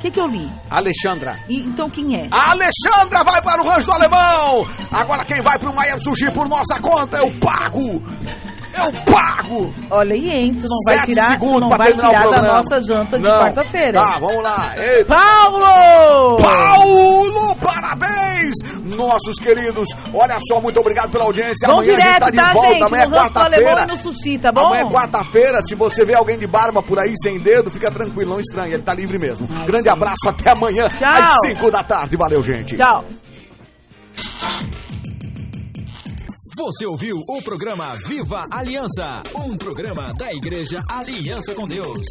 O que, que eu li? Alexandra. E- então quem é? A Alexandra vai para o Rancho do Alemão. Agora quem vai pro Maier Sushi por nossa conta, eu pago. Eu pago. Olha aí, hein? Tu não vai tirar, segundos não vai tirar da nossa janta de quarta-feira. Tá, vamos lá. Eita. Paulo! Paulo, parabéns! Nossos queridos, olha só, muito obrigado pela audiência. Vão Amanhã a gente direto, tá de tá, volta, gente? amanhã é quarta-feira. tá bom? Amanhã é quarta-feira, se você vê alguém de barba por aí sem dedo, fica tranquilo, não estranha, ele tá livre mesmo. Grande abraço, até amanhã, Tchau. às 5 da tarde. Valeu, gente. Tchau. Você ouviu o programa Viva Aliança, um programa da Igreja Aliança com Deus.